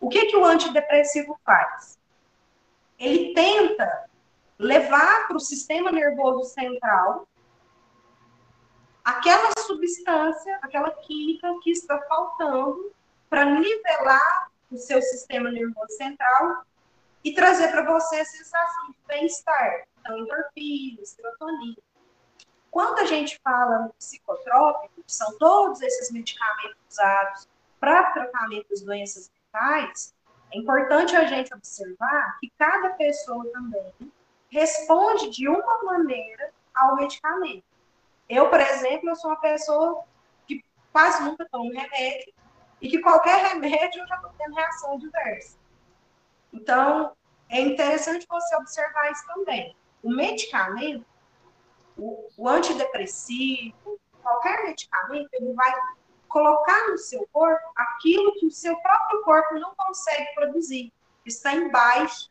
O que, que o antidepressivo faz? Ele tenta levar para o sistema nervoso central aquela substância, aquela química que está faltando para nivelar o seu sistema nervoso central e trazer para você a sensação de bem-estar. Então, endorfina, serotonina. Quando a gente fala no psicotrópico, que são todos esses medicamentos usados para tratamento das doenças mentais, é importante a gente observar que cada pessoa também responde de uma maneira ao medicamento. Eu, por exemplo, eu sou uma pessoa que quase nunca tomo remédio e que qualquer remédio eu já estou tendo reação adversa. Então, é interessante você observar isso também. O medicamento, o, o antidepressivo, qualquer medicamento, ele vai colocar no seu corpo aquilo que o seu próprio corpo não consegue produzir. Está embaixo,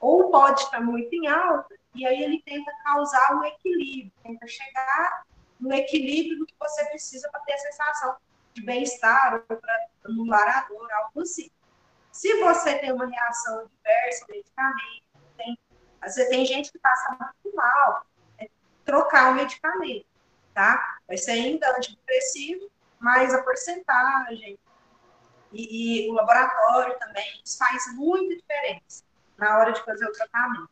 ou pode estar muito em alta, e aí ele tenta causar um equilíbrio, tenta chegar no equilíbrio do que você precisa para ter a sensação de bem-estar, ou para anular a dor, algo assim. Se você tem uma reação adversa ao medicamento, tem, às vezes tem gente que passa muito mal, é trocar o medicamento, tá? Vai ser ainda antidepressivo, mas a porcentagem e, e, o laboratório também, isso faz muita diferença na hora de fazer o tratamento.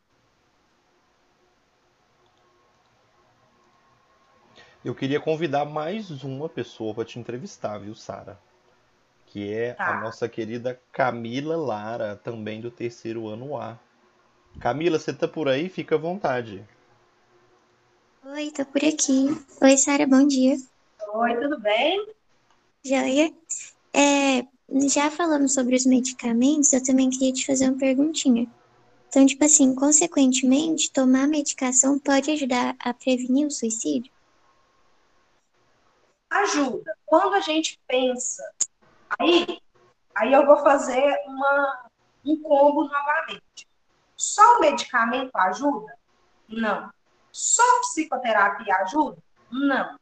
Eu queria convidar mais uma pessoa para te entrevistar, viu, Sara? Que é tá. a nossa querida Camila Lara, também do terceiro ano A. Camila, você tá por aí? Fica à vontade. Oi, tô por aqui. Oi, Sara, bom dia. Oi, tudo bem? Joia. É, já falamos sobre os medicamentos, eu também queria te fazer uma perguntinha. Então, tipo assim, consequentemente, tomar medicação pode ajudar a prevenir o suicídio? Ajuda. Quando a gente pensa, aí, aí eu vou fazer uma, um combo novamente. Só o medicamento ajuda? Não. Só psicoterapia ajuda? Não.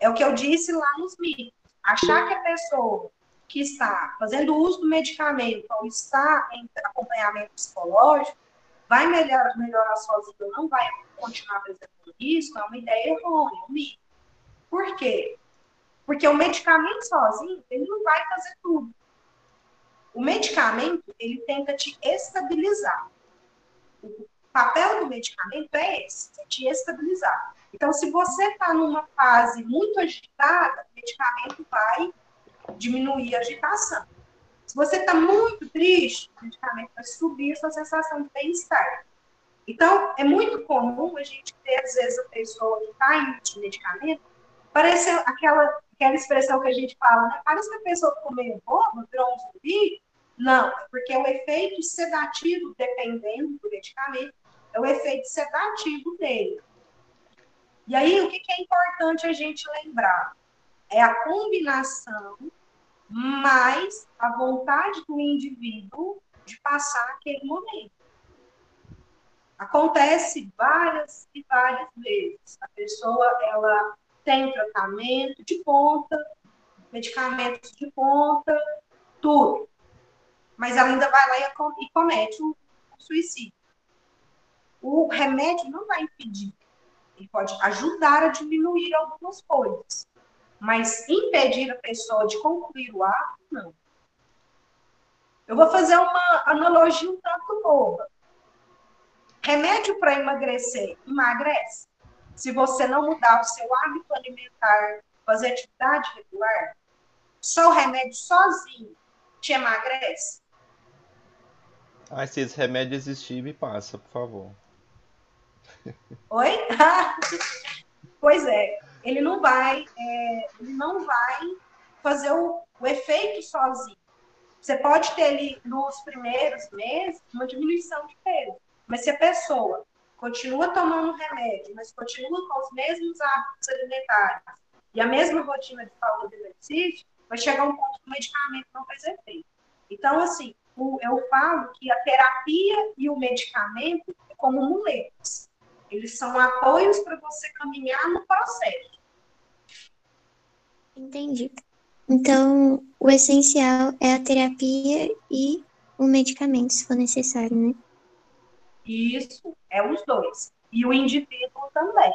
É o que eu disse lá nos mitos achar que a pessoa que está fazendo uso do medicamento ou está em acompanhamento psicológico vai melhorar, melhorar sozinho ou não vai continuar apresentando risco, é uma ideia errônea, um mito. Por quê? Porque o medicamento sozinho, ele não vai fazer tudo. O medicamento, ele tenta te estabilizar. O papel do medicamento é esse, te estabilizar. Então, se você está numa fase muito agitada, o medicamento vai diminuir a agitação. Se você está muito triste, o medicamento vai subir a sua sensação de bem-estar. Então, é muito comum a gente ter, às vezes, a pessoa que está em de medicamento, parece aquela, aquela expressão que a gente fala, né? Parece que a pessoa ficou meio boba, virou um zumbi. Não, porque o efeito sedativo, dependendo do medicamento, é o efeito sedativo dele. E aí, o que, que é importante a gente lembrar? É a combinação mais a vontade do indivíduo de passar aquele momento. Acontece várias e várias vezes. A pessoa ela tem tratamento de ponta, medicamentos de ponta, tudo. Mas ela ainda vai lá e comete um suicídio. O remédio não vai impedir ele pode ajudar a diminuir algumas coisas, mas impedir a pessoa de concluir o ato, não. Eu vou fazer uma analogia um tanto boba. Remédio para emagrecer, emagrece. Se você não mudar o seu hábito alimentar, fazer atividade regular, só o remédio sozinho te emagrece. Ah, se esse remédio existir, me passa, por favor. Oi? pois é, ele não vai, é, ele não vai fazer o, o efeito sozinho. Você pode ter ali nos primeiros meses uma diminuição de peso, mas se a pessoa continua tomando remédio, mas continua com os mesmos hábitos alimentares e a mesma rotina de saúde e exercício, vai chegar um ponto que o medicamento não faz efeito. Então, assim, eu falo que a terapia e o medicamento é como muletas. Eles são apoios para você caminhar no processo. Entendi. Então, o essencial é a terapia e o medicamento, se for necessário, né? Isso, é os dois. E o indivíduo também.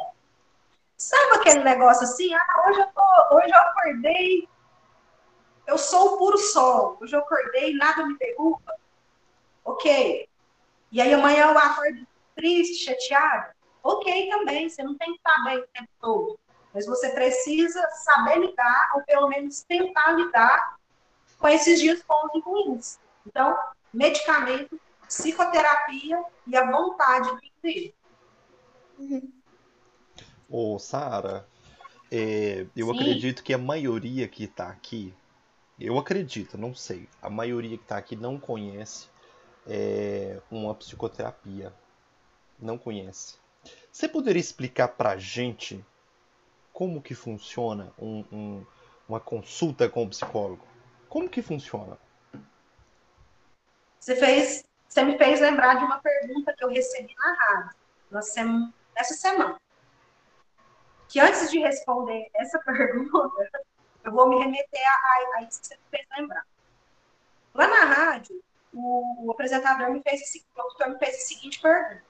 Sabe aquele negócio assim? Ah, hoje eu, tô, hoje eu acordei, eu sou o puro sol. Hoje eu acordei, nada me derruba. Ok. E aí amanhã eu acordo triste, chateado. Ok também, você não tem que estar bem o tempo todo. Mas você precisa saber lidar, ou pelo menos tentar lidar com esses dias bons e ruins. Então, medicamento, psicoterapia e a vontade de viver. Uhum. Ô, Sara, é, eu Sim. acredito que a maioria que está aqui, eu acredito, não sei, a maioria que está aqui não conhece é, uma psicoterapia. Não conhece. Você poderia explicar pra gente como que funciona um, um, uma consulta com o psicólogo? Como que funciona? Você fez, você me fez lembrar de uma pergunta que eu recebi na rádio nessa essa semana. Que antes de responder essa pergunta, eu vou me remeter a, a isso que você me fez lembrar. Lá na rádio, o, o apresentador me fez o me fez a seguinte pergunta: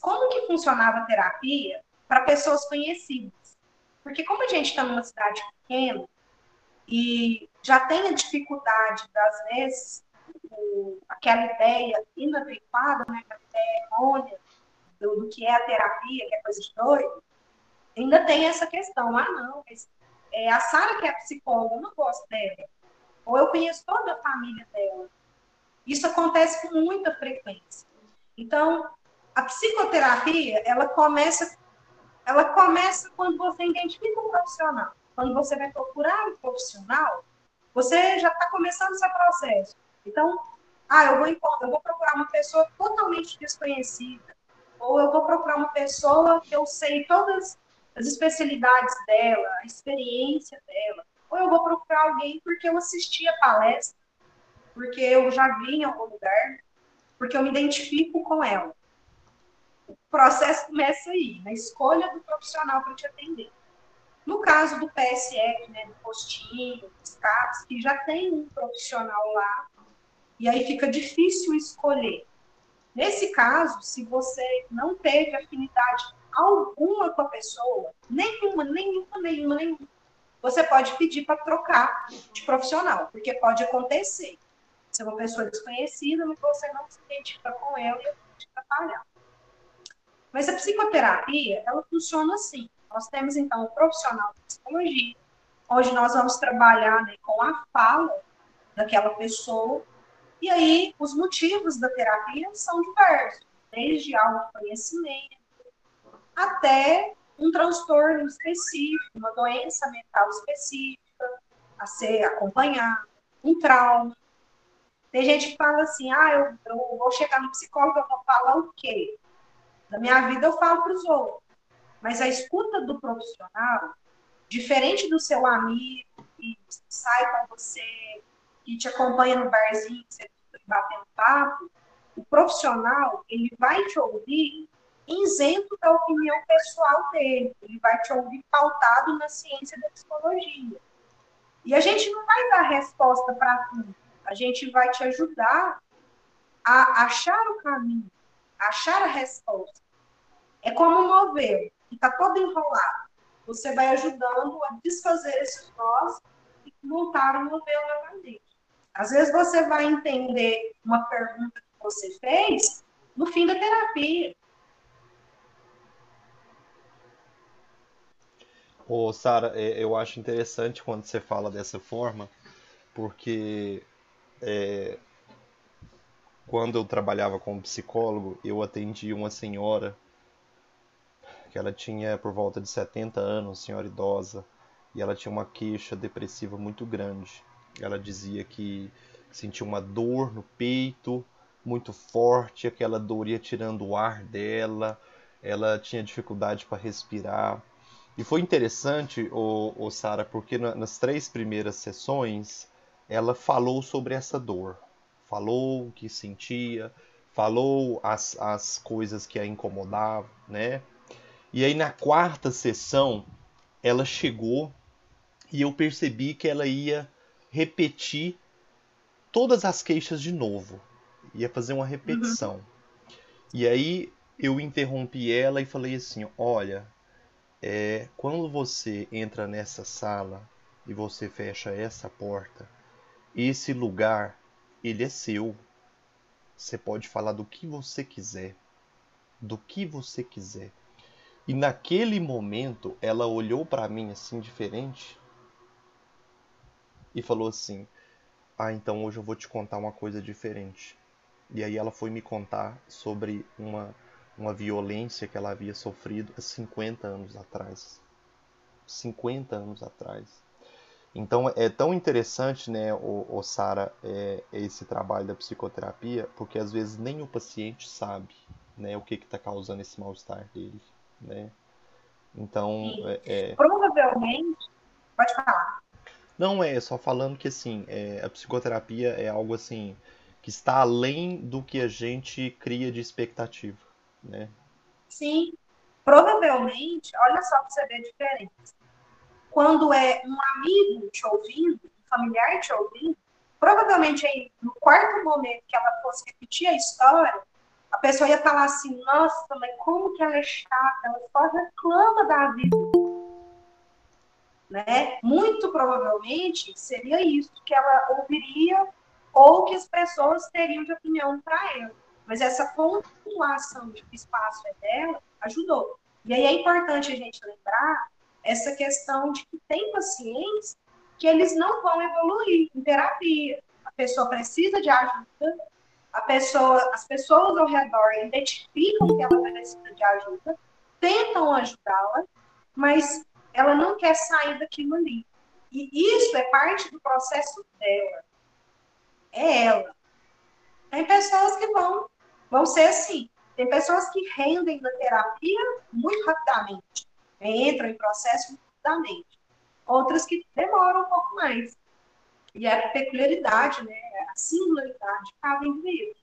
Como que funcionava a terapia para pessoas conhecidas. Porque como a gente está numa cidade pequena e já tem a dificuldade, das vezes, o, aquela ideia inadequada, né, a ideia errônea do, do, que é a terapia, que é coisa de doido, ainda tem essa questão. Ah, não, mas é, a Sara que é psicóloga, eu não gosto dela. Ou eu conheço toda a família dela. Isso acontece com muita frequência. Então, a psicoterapia, ela começa ela começa quando você identifica um profissional. Quando você vai procurar um profissional, você já está começando esse processo. Então, ah, eu vou, eu vou procurar uma pessoa totalmente desconhecida, ou eu vou procurar uma pessoa que eu sei todas as especialidades dela, a experiência dela, ou eu vou procurar alguém porque eu assisti a palestra, porque eu já vi em algum lugar, porque eu me identifico com ela o processo começa aí, na escolha do profissional para te atender. No caso do PSF, né, do postinho, dos CAPs, que já tem um profissional lá, e aí fica difícil escolher. Nesse caso, se você não teve afinidade alguma com a pessoa, nenhuma, nenhuma, nenhuma, nenhuma, você pode pedir para trocar de profissional, porque pode acontecer. Você é uma pessoa desconhecida, mas você não se identifica com ela e pode atrapalhar. Mas a psicoterapia, ela funciona assim. Nós temos, então, o profissional de psicologia, onde nós vamos trabalhar né, com a fala daquela pessoa. E aí, os motivos da terapia são diversos, desde autoconhecimento até um transtorno específico, uma doença mental específica a ser acompanhada, um trauma. Tem gente que fala assim, ah, eu, eu vou chegar no psicólogo, eu vou falar o quê? Da minha vida eu falo para os outros. Mas a escuta do profissional, diferente do seu amigo que sai com você, que te acompanha no barzinho, que você batendo papo, o profissional, ele vai te ouvir isento da opinião pessoal dele. Ele vai te ouvir pautado na ciência da psicologia. E a gente não vai dar resposta para tudo. A gente vai te ajudar a achar o caminho achar a resposta. É como um novelo, que está todo enrolado. Você vai ajudando a desfazer esses nós e montar um novelo novamente. Às vezes você vai entender uma pergunta que você fez no fim da terapia. Ô, Sara, é, eu acho interessante quando você fala dessa forma, porque é, quando eu trabalhava como psicólogo, eu atendi uma senhora que ela tinha por volta de 70 anos, senhora idosa, e ela tinha uma queixa depressiva muito grande. Ela dizia que sentia uma dor no peito muito forte, aquela dor ia tirando o ar dela, ela tinha dificuldade para respirar. E foi interessante, o, o Sara, porque na, nas três primeiras sessões ela falou sobre essa dor falou o que sentia, falou as, as coisas que a incomodavam, né? E aí na quarta sessão ela chegou e eu percebi que ela ia repetir todas as queixas de novo, ia fazer uma repetição. Uhum. E aí eu interrompi ela e falei assim: olha, é, quando você entra nessa sala e você fecha essa porta, esse lugar ele é seu. Você pode falar do que você quiser. Do que você quiser. E naquele momento ela olhou para mim assim diferente e falou assim: "Ah, então hoje eu vou te contar uma coisa diferente". E aí ela foi me contar sobre uma uma violência que ela havia sofrido há 50 anos atrás. 50 anos atrás. Então é tão interessante, né, o, o Sara, é, esse trabalho da psicoterapia, porque às vezes nem o paciente sabe, né, o que está causando esse mal-estar dele, né? Então, é, é... provavelmente, pode falar. Não é só falando que assim, é, a psicoterapia é algo assim que está além do que a gente cria de expectativa, né? Sim, provavelmente, olha só para você ver a diferença quando é um amigo te ouvindo, um familiar te ouvindo, provavelmente aí, no quarto momento que ela fosse repetir a história, a pessoa ia falar assim, nossa, mas como que ela é chata, ela só reclama da vida. Né? Muito provavelmente seria isso que ela ouviria ou que as pessoas teriam de opinião para ela. Mas essa pontuação de que espaço é dela ajudou. E aí é importante a gente lembrar essa questão de que tem pacientes que eles não vão evoluir em terapia. A pessoa precisa de ajuda, a pessoa, as pessoas ao redor identificam que ela precisa de ajuda, tentam ajudá-la, mas ela não quer sair daquilo ali. E isso é parte do processo dela. É ela. Tem pessoas que vão, vão ser assim. Tem pessoas que rendem na terapia muito rapidamente entram em processo rapidamente. Outras que demoram um pouco mais. E é a peculiaridade, né, a singularidade de cada indivíduo.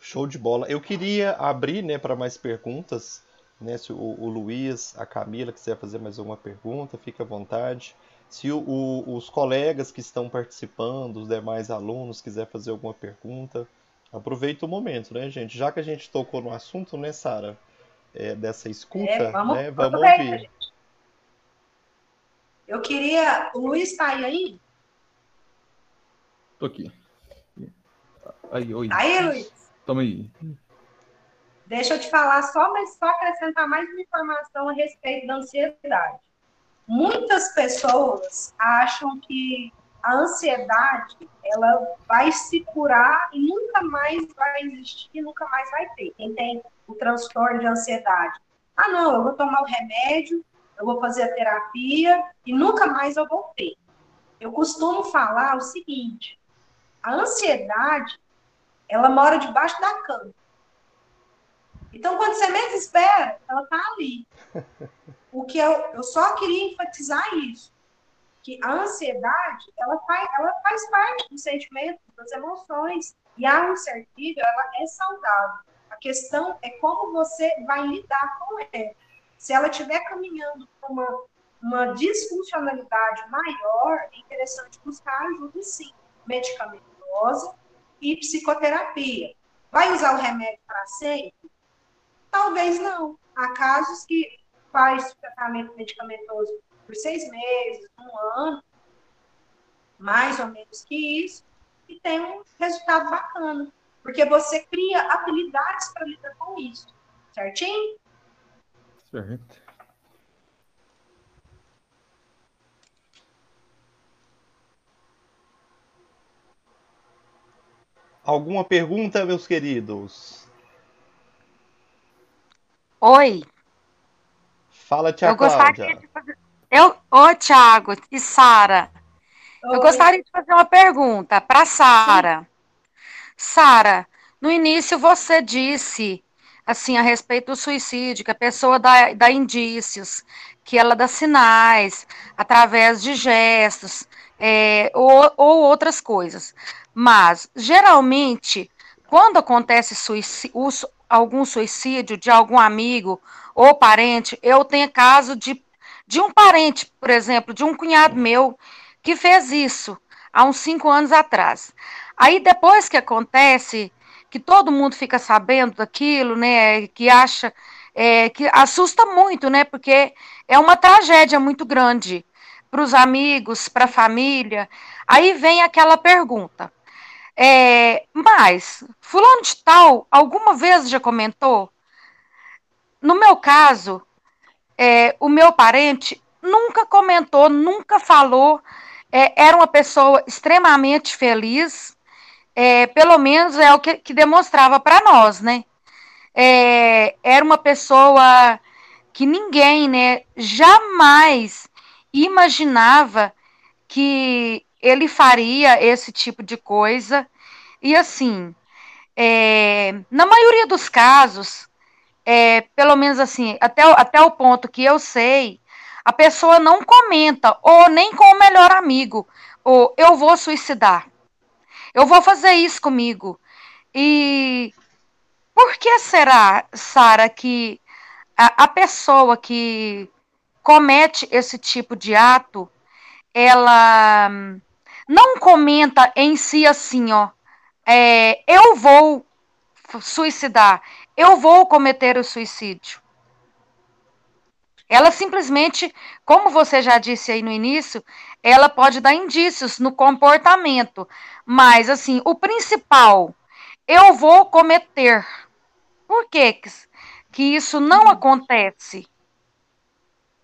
Show de bola. Eu queria abrir né, para mais perguntas. Né, se o, o, Luiz, a Camila quiser fazer mais alguma pergunta, fique à vontade. Se o, o, os colegas que estão participando, os demais alunos, quiser fazer alguma pergunta, aproveita o momento, né, gente? Já que a gente tocou no assunto, né, Sara? É, dessa escuta, é, vamos, né? Vamos ouvir. Gente. Eu queria. O Luiz está aí aí? Tô aqui. Aí, oi. Aí, Luiz. Toma aí. Deixa eu te falar só, mas só acrescentar mais uma informação a respeito da ansiedade. Muitas pessoas acham que a ansiedade ela vai se curar e nunca mais vai existir, nunca mais vai ter. Quem tem o transtorno de ansiedade. Ah, não, eu vou tomar o remédio, eu vou fazer a terapia e nunca mais eu vou ter. Eu costumo falar o seguinte: a ansiedade, ela mora debaixo da cama. Então, quando você menos espera, ela está ali. O que eu, eu só queria enfatizar isso, que a ansiedade, ela faz, ela faz parte dos sentimentos, das emoções, e a incerteza, ela é saudável questão é como você vai lidar com ela. Se ela estiver caminhando para uma, uma disfuncionalidade maior, é interessante buscar ajuda, sim, medicamentosa e psicoterapia. Vai usar o remédio para sempre? Talvez não. Há casos que faz tratamento medicamentoso por seis meses, um ano, mais ou menos que isso, e tem um resultado bacana. Porque você cria habilidades para lidar com isso. Certinho? Certo. Alguma pergunta, meus queridos? Oi. Fala, Tia eu Cláudia. Gostaria de fazer... eu... Ô, Tiago e Sara. Eu gostaria de fazer uma pergunta para Sara. Sara, no início você disse assim a respeito do suicídio, que a pessoa dá, dá indícios, que ela dá sinais através de gestos é, ou, ou outras coisas. Mas geralmente, quando acontece suicídio, algum suicídio de algum amigo ou parente, eu tenho caso de, de um parente, por exemplo, de um cunhado meu que fez isso há uns cinco anos atrás. Aí depois que acontece, que todo mundo fica sabendo daquilo, né? Que acha, é, que assusta muito, né? Porque é uma tragédia muito grande para os amigos, para a família. Aí vem aquela pergunta. É, mas, fulano de tal, alguma vez já comentou? No meu caso, é, o meu parente nunca comentou, nunca falou. É, era uma pessoa extremamente feliz, é, pelo menos é o que, que demonstrava para nós, né? É, era uma pessoa que ninguém, né, jamais imaginava que ele faria esse tipo de coisa. E assim, é, na maioria dos casos, é, pelo menos assim, até, até o ponto que eu sei, a pessoa não comenta, ou nem com o melhor amigo, ou eu vou suicidar. Eu vou fazer isso comigo. E por que será, Sara, que a, a, pessoa que comete esse tipo de ato, ela não comenta em si assim, ó, é, eu vou suicidar, eu vou cometer o suicídio. Ela simplesmente, como você já disse aí no início, ela pode dar indícios no comportamento, mas assim, o principal, eu vou cometer. Por que que isso não acontece?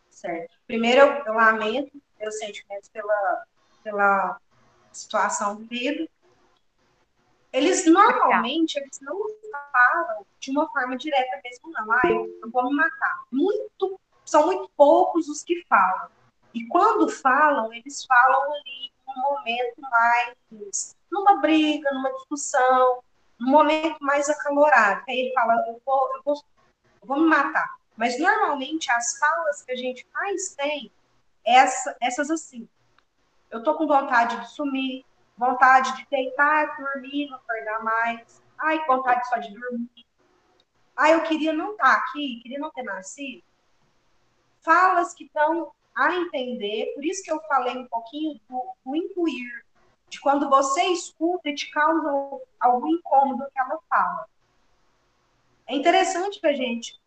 Certo. Primeiro, eu, eu lamento meus sentimentos pela, pela situação vivida. Eles normalmente eles não falam de uma forma direta mesmo, não. Ah, eu, eu vou me matar. Muito são muito poucos os que falam. E quando falam, eles falam ali num momento mais, numa briga, numa discussão, num momento mais acalorado. Aí ele fala, eu vou, eu vou, eu vou me matar. Mas normalmente as falas que a gente mais tem, essa, essas assim. Eu tô com vontade de sumir, vontade de deitar, dormir, não acordar mais. Ai, vontade só de dormir. Ai, eu queria não estar tá aqui, queria não ter nascido falas que estão a entender, por isso que eu falei um pouquinho do, do incluir, de quando você escuta e te causa algum incômodo que ela fala. É interessante a gente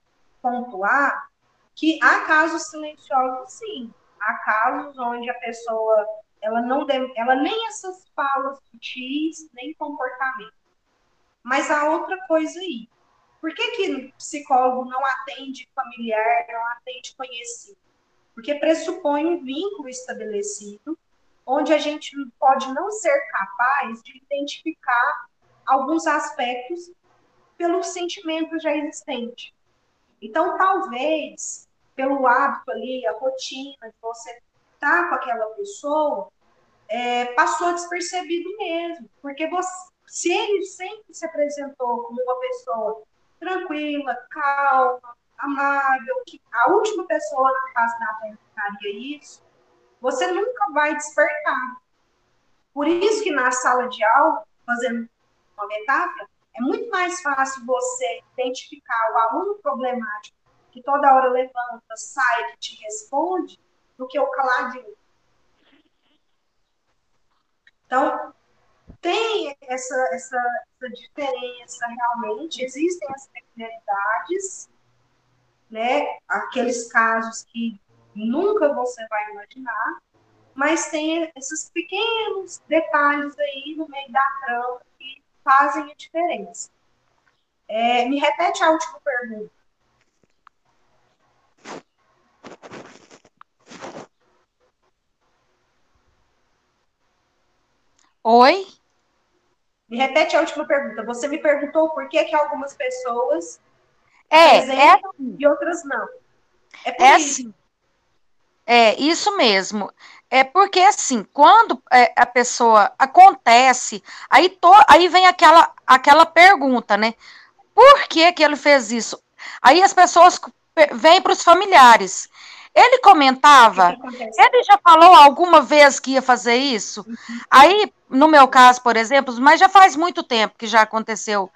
pontuar que há casos silenciosos, sim. Há casos onde a pessoa ela não deve, ela nem essas falas sutis, nem comportamento. Mas há outra coisa aí. Por que, que psicólogo não atende familiar, não atende conhecido? Porque pressupõe um vínculo estabelecido, onde a gente pode não ser capaz de identificar alguns aspectos pelo sentimento já existente. Então, talvez, pelo hábito ali, a rotina de você estar tá com aquela pessoa, é, passou despercebido mesmo. Porque você, se ele sempre se apresentou como uma pessoa tranquila, calma, amável, que a última pessoa na face da terra faria isso, você nunca vai despertar. Por isso que na sala de aula, fazendo uma metáfora, é muito mais fácil você identificar o aluno problemático que toda hora levanta, sai, que te responde, do que o caladinho. Então, tem essa, essa, essa diferença realmente, existem as peculiaridades, né? aqueles casos que nunca você vai imaginar, mas tem esses pequenos detalhes aí no meio da trama que fazem a diferença. É, me repete a última pergunta. Oi? Me repete a última pergunta. Você me perguntou por que, que algumas pessoas É, é apresentam e outras não. É por É isso. assim. É, isso mesmo. É porque, assim, quando é, a pessoa acontece, aí, to- aí vem aquela, aquela pergunta, né? Por que que ele fez isso? Aí as pessoas pe- vêm para os familiares. Ele comentava, ele já falou alguma vez que ia fazer isso? Aí, no meu caso, por exemplo, mas já faz muito tempo que já aconteceu,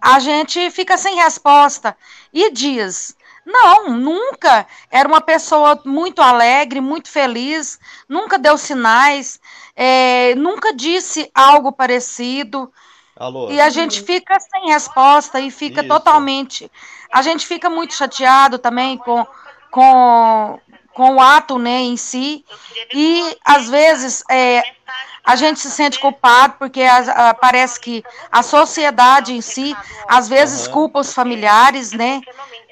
a gente fica sem resposta e diz: não, nunca. Era uma pessoa muito alegre, muito feliz, nunca deu sinais, é, nunca disse algo parecido. Alô? E a gente fica sem resposta e fica Isso. totalmente. A gente fica muito chateado também com, com, com o ato né, em si. E às vezes é, a gente se sente culpado porque a- a- parece que a sociedade em si às vezes culpa os familiares, né?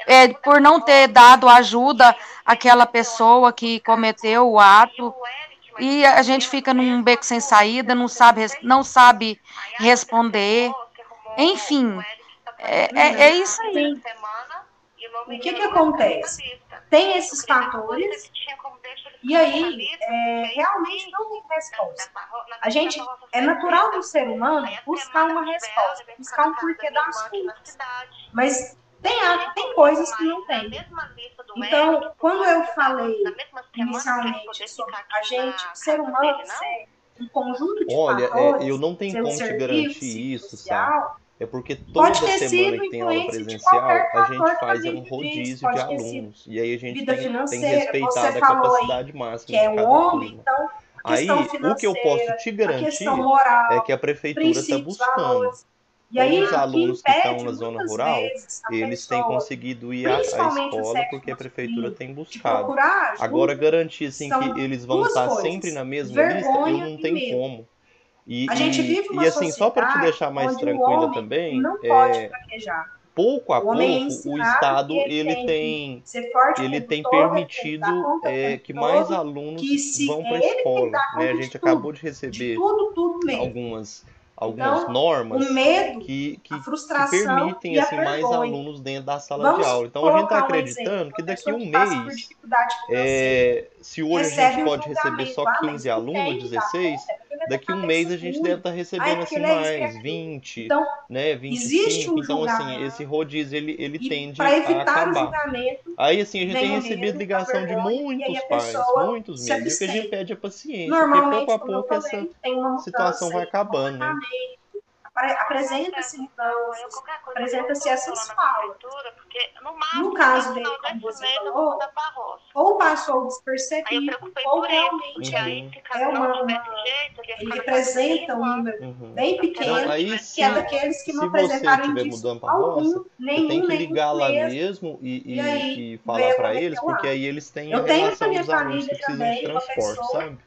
é, por não ter dado ajuda àquela pessoa que cometeu o ato. E a gente fica num beco sem saída, não sabe, não sabe responder. Enfim, é, é, é isso aí. O que que acontece? Tem esses fatores e aí é, realmente não tem resposta. A gente é natural do ser humano buscar uma resposta, buscar um porquê das coisas. Mas tem, tem coisas que não tem. Então, quando eu falei inicialmente sobre a gente, o ser humano, ser um conjunto de Olha, é, fatores, eu não tenho como te garantir isso, sabe? É porque toda semana que tem aula presencial, a gente faz um rodízio de alunos. E aí a gente tem, tem respeitado a capacidade máxima que é de um cada homem, turma. então Aí, o que eu posso te garantir moral, é que a prefeitura está buscando. E aí, Os alunos que estão na zona rural, eles têm pessoa conseguido ir à, escola porque a prefeitura tem buscado. Agora, garantir assim que eles vão estar coisas, sempre na mesma lista, eu não tenho como. E, A gente vive uma e, assim, só para te deixar mais tranquila também, não pode é, fraquejar. pouco a O é pouco o Estado ele ele tem ele tem permitido é, que mais alunos que se vão para é a que escola, né? A gente de acabou de de receber tudo, tudo mesmo. algumas algumas Então, normas que, que, que permitem assim mais alunos dentro da sala Vamos de aula. Então a gente está um acreditando exemplo, que daqui a um mês, é, se hoje a gente um pode receber só ah, mas 15 não alunos, tem, tá 16, daqui um tá mês a gente deve estar é recebendo assim é mais, esperto. 20, Então, né, existe 25. um Então assim, esse rodízio ele, ele E tende a evitar o acabar. julgamento, Aí assim, a gente tem recebido medo, ligação de muitos pais, muitos mesmo. E o que a gente pede é paciência, porque pouco a pouco essa falei, uma situação vai acabando, né? Apresenta-se mudanças, apresenta-se essas falas. No caso dele, como você falou, ou passou despercebido, ou realmente Uhum. é uma, uma- ele representa um número Uhum. bem Então, pequeno, aí se, que é daqueles que não apresentaram indício algum, você tem nenhum, que nenhum ligar lá mesmo. e, E e, aí, e falar para cometer eles, porque aí eles têm Eu a tenho relação minha família de também uma transporte, sabe?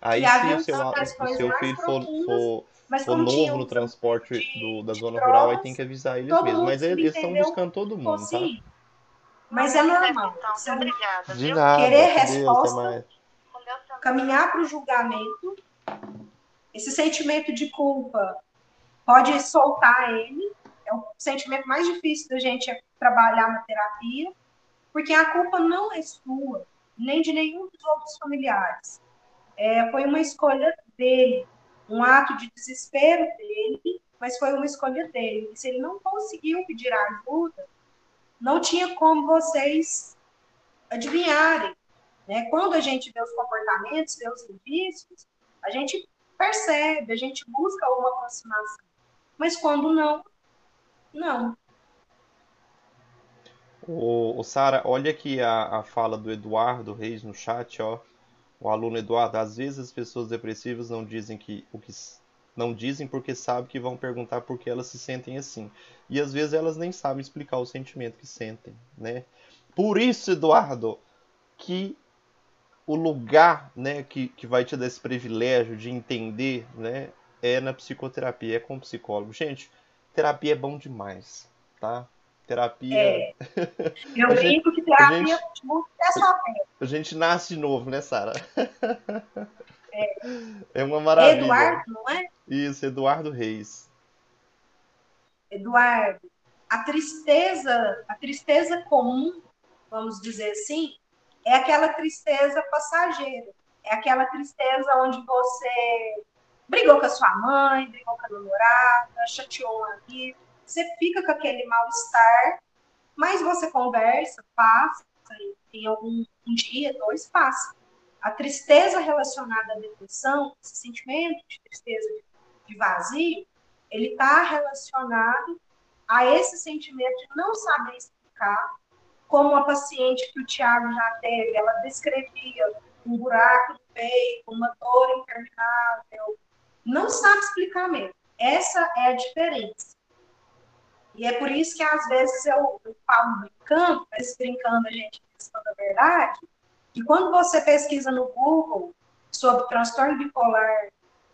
Aí se o seu, o seu filho for, mas for como tinha novo no transporte de- do, da de zona rural, aí tem que avisar eles todo mesmo. Mas eles estão buscando todo mundo, tá? ir. Mas é normal. De nada, Querer Deus, resposta. mais. caminhar para o julgamento, esse sentimento de culpa pode soltar ele, é o sentimento mais difícil da gente trabalhar na terapia, porque a culpa não é sua, nem de nenhum dos outros familiares. É, foi uma escolha dele, um ato de desespero dele, mas foi uma escolha dele. E se ele não conseguiu pedir ajuda, não tinha como vocês adivinharem. Né? Quando a gente vê os comportamentos, vê os indícios, a gente percebe, a gente busca uma aproximação. Mas quando não, não. O, o Sara, olha aqui a, a fala do Eduardo Reis no chat, ó. O aluno Eduardo, às vezes as pessoas depressivas não dizem que o que não dizem porque sabem que vão perguntar por que elas se sentem assim. E às vezes elas nem sabem explicar o sentimento que sentem, né? Por isso, Eduardo, que o lugar, né, que, que vai te dar esse privilégio de entender, né, é na psicoterapia, é com o psicólogo. Gente, terapia é bom demais, tá? Terapia É. Eu A gente- brinco que terapia gente- tipo, é só tempo. A gente nasce de novo, né, Sara? É uma maravilha. Eduardo, não é? Isso, Eduardo Reis. Eduardo, a tristeza, a tristeza comum, vamos dizer assim, é aquela tristeza passageira. É aquela tristeza onde você brigou com a sua mãe, brigou com a namorada, chateou um amigo, você fica com aquele mal-estar, mas você conversa, passa, em algum um dia, dois, passa. A tristeza relacionada à depressão, esse sentimento de tristeza, de vazio, ele está relacionado a esse sentimento de não saber explicar, como a paciente que o Tiago já teve, ela descrevia um buraco no peito, uma dor interminável, não sabe explicar mesmo. Essa é a diferença. E é por isso que às vezes eu, eu falo brincando, mas brincando a gente questão da verdade, que quando você pesquisa no Google sobre transtorno bipolar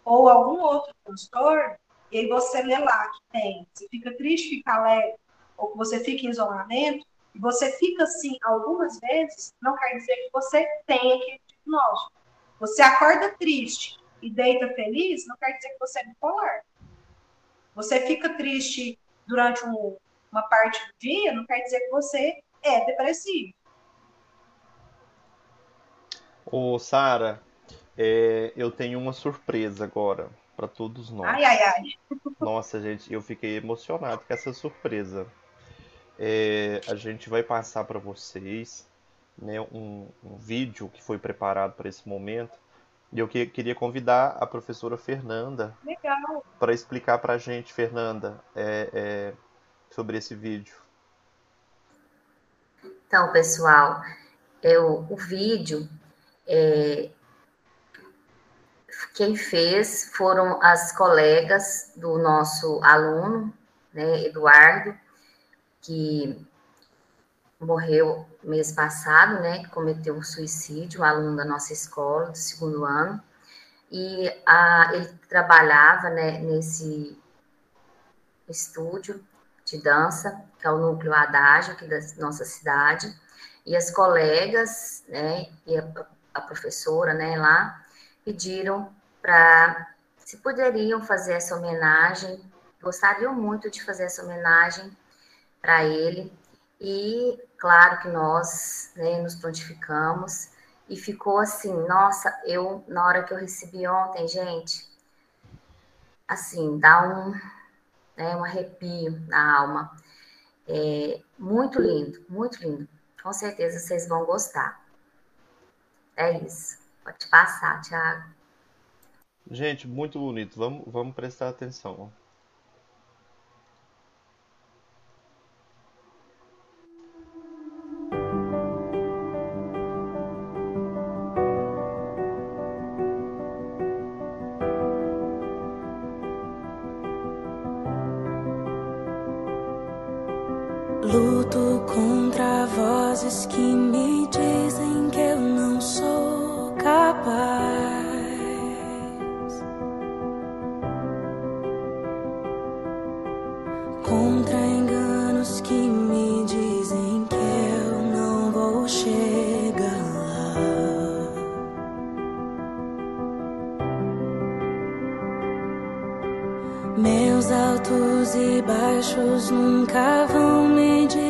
ou algum outro transtorno, e aí você lê lá que tem, você fica triste, fica alegre, ou que você fica em isolamento, e você fica assim algumas vezes, não quer dizer que você tenha aquele diagnóstico. Você acorda triste e deita feliz, não quer dizer que você é bipolar. Você fica triste durante um, uma parte do dia, não quer dizer que você é depressivo. Ô, Sara, é, eu tenho uma surpresa agora para todos nós. Ai, ai, ai. Nossa, gente, eu fiquei emocionado com essa surpresa. É, a gente vai passar para vocês né, um, um, vídeo que foi preparado para esse momento. E eu que, queria convidar a professora Fernanda para explicar para a gente, Fernanda, é, é, sobre esse vídeo. Então, pessoal, eu, o vídeo é, quem fez foram as colegas do nosso aluno, né, Eduardo, que morreu mês passado, né, que cometeu um suicídio, um aluno da nossa escola, do segundo ano, e a, ele trabalhava, né, nesse estúdio de dança, que é o Núcleo Adágio aqui da nossa cidade, e as colegas, né, e a, a professora, né, lá, pediram para se poderiam fazer essa homenagem, gostariam muito de fazer essa homenagem para ele. E claro que nós né, nos prontificamos e ficou assim, nossa, eu na hora que eu recebi ontem, gente, assim, dá um, né, um arrepio na alma. É, muito lindo, muito lindo. Com certeza vocês vão gostar. É isso. Pode passar, Thiago. Gente, muito bonito. Vamos, vamos prestar atenção. E baixos nunca vão medir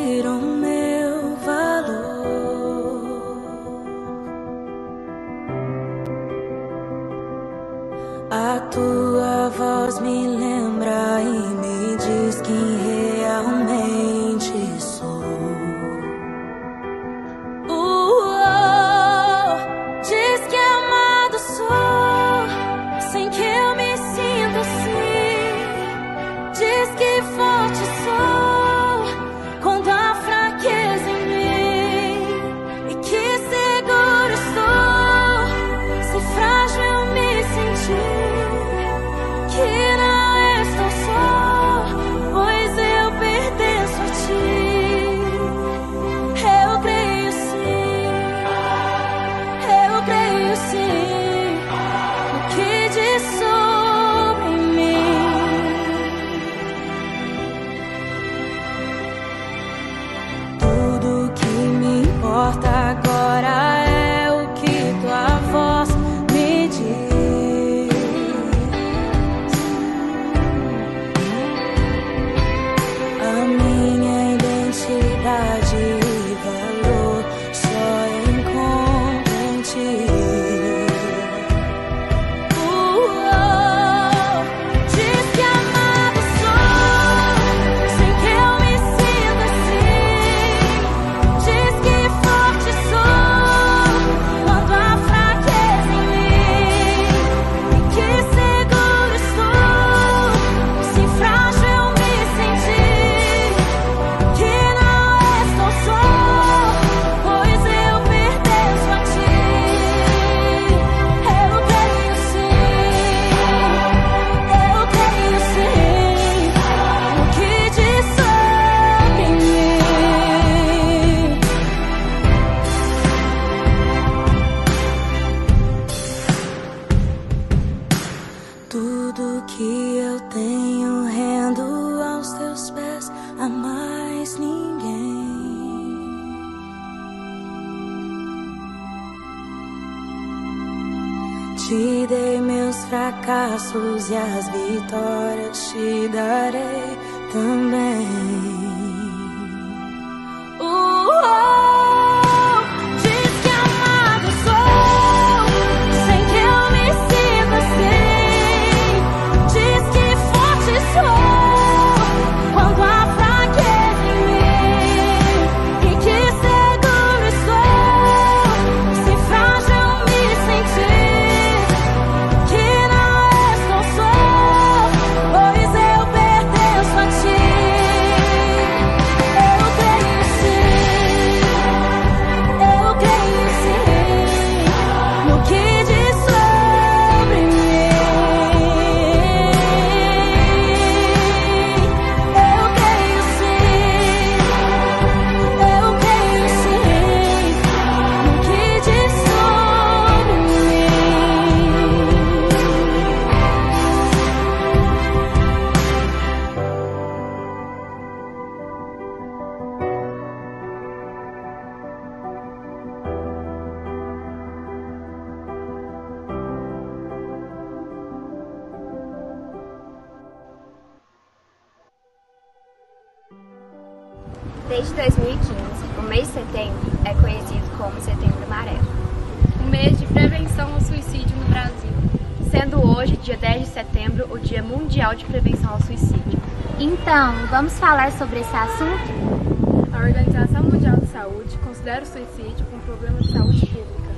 sobre esse assunto? A Organização Mundial de Saúde considera o suicídio um problema de saúde pública.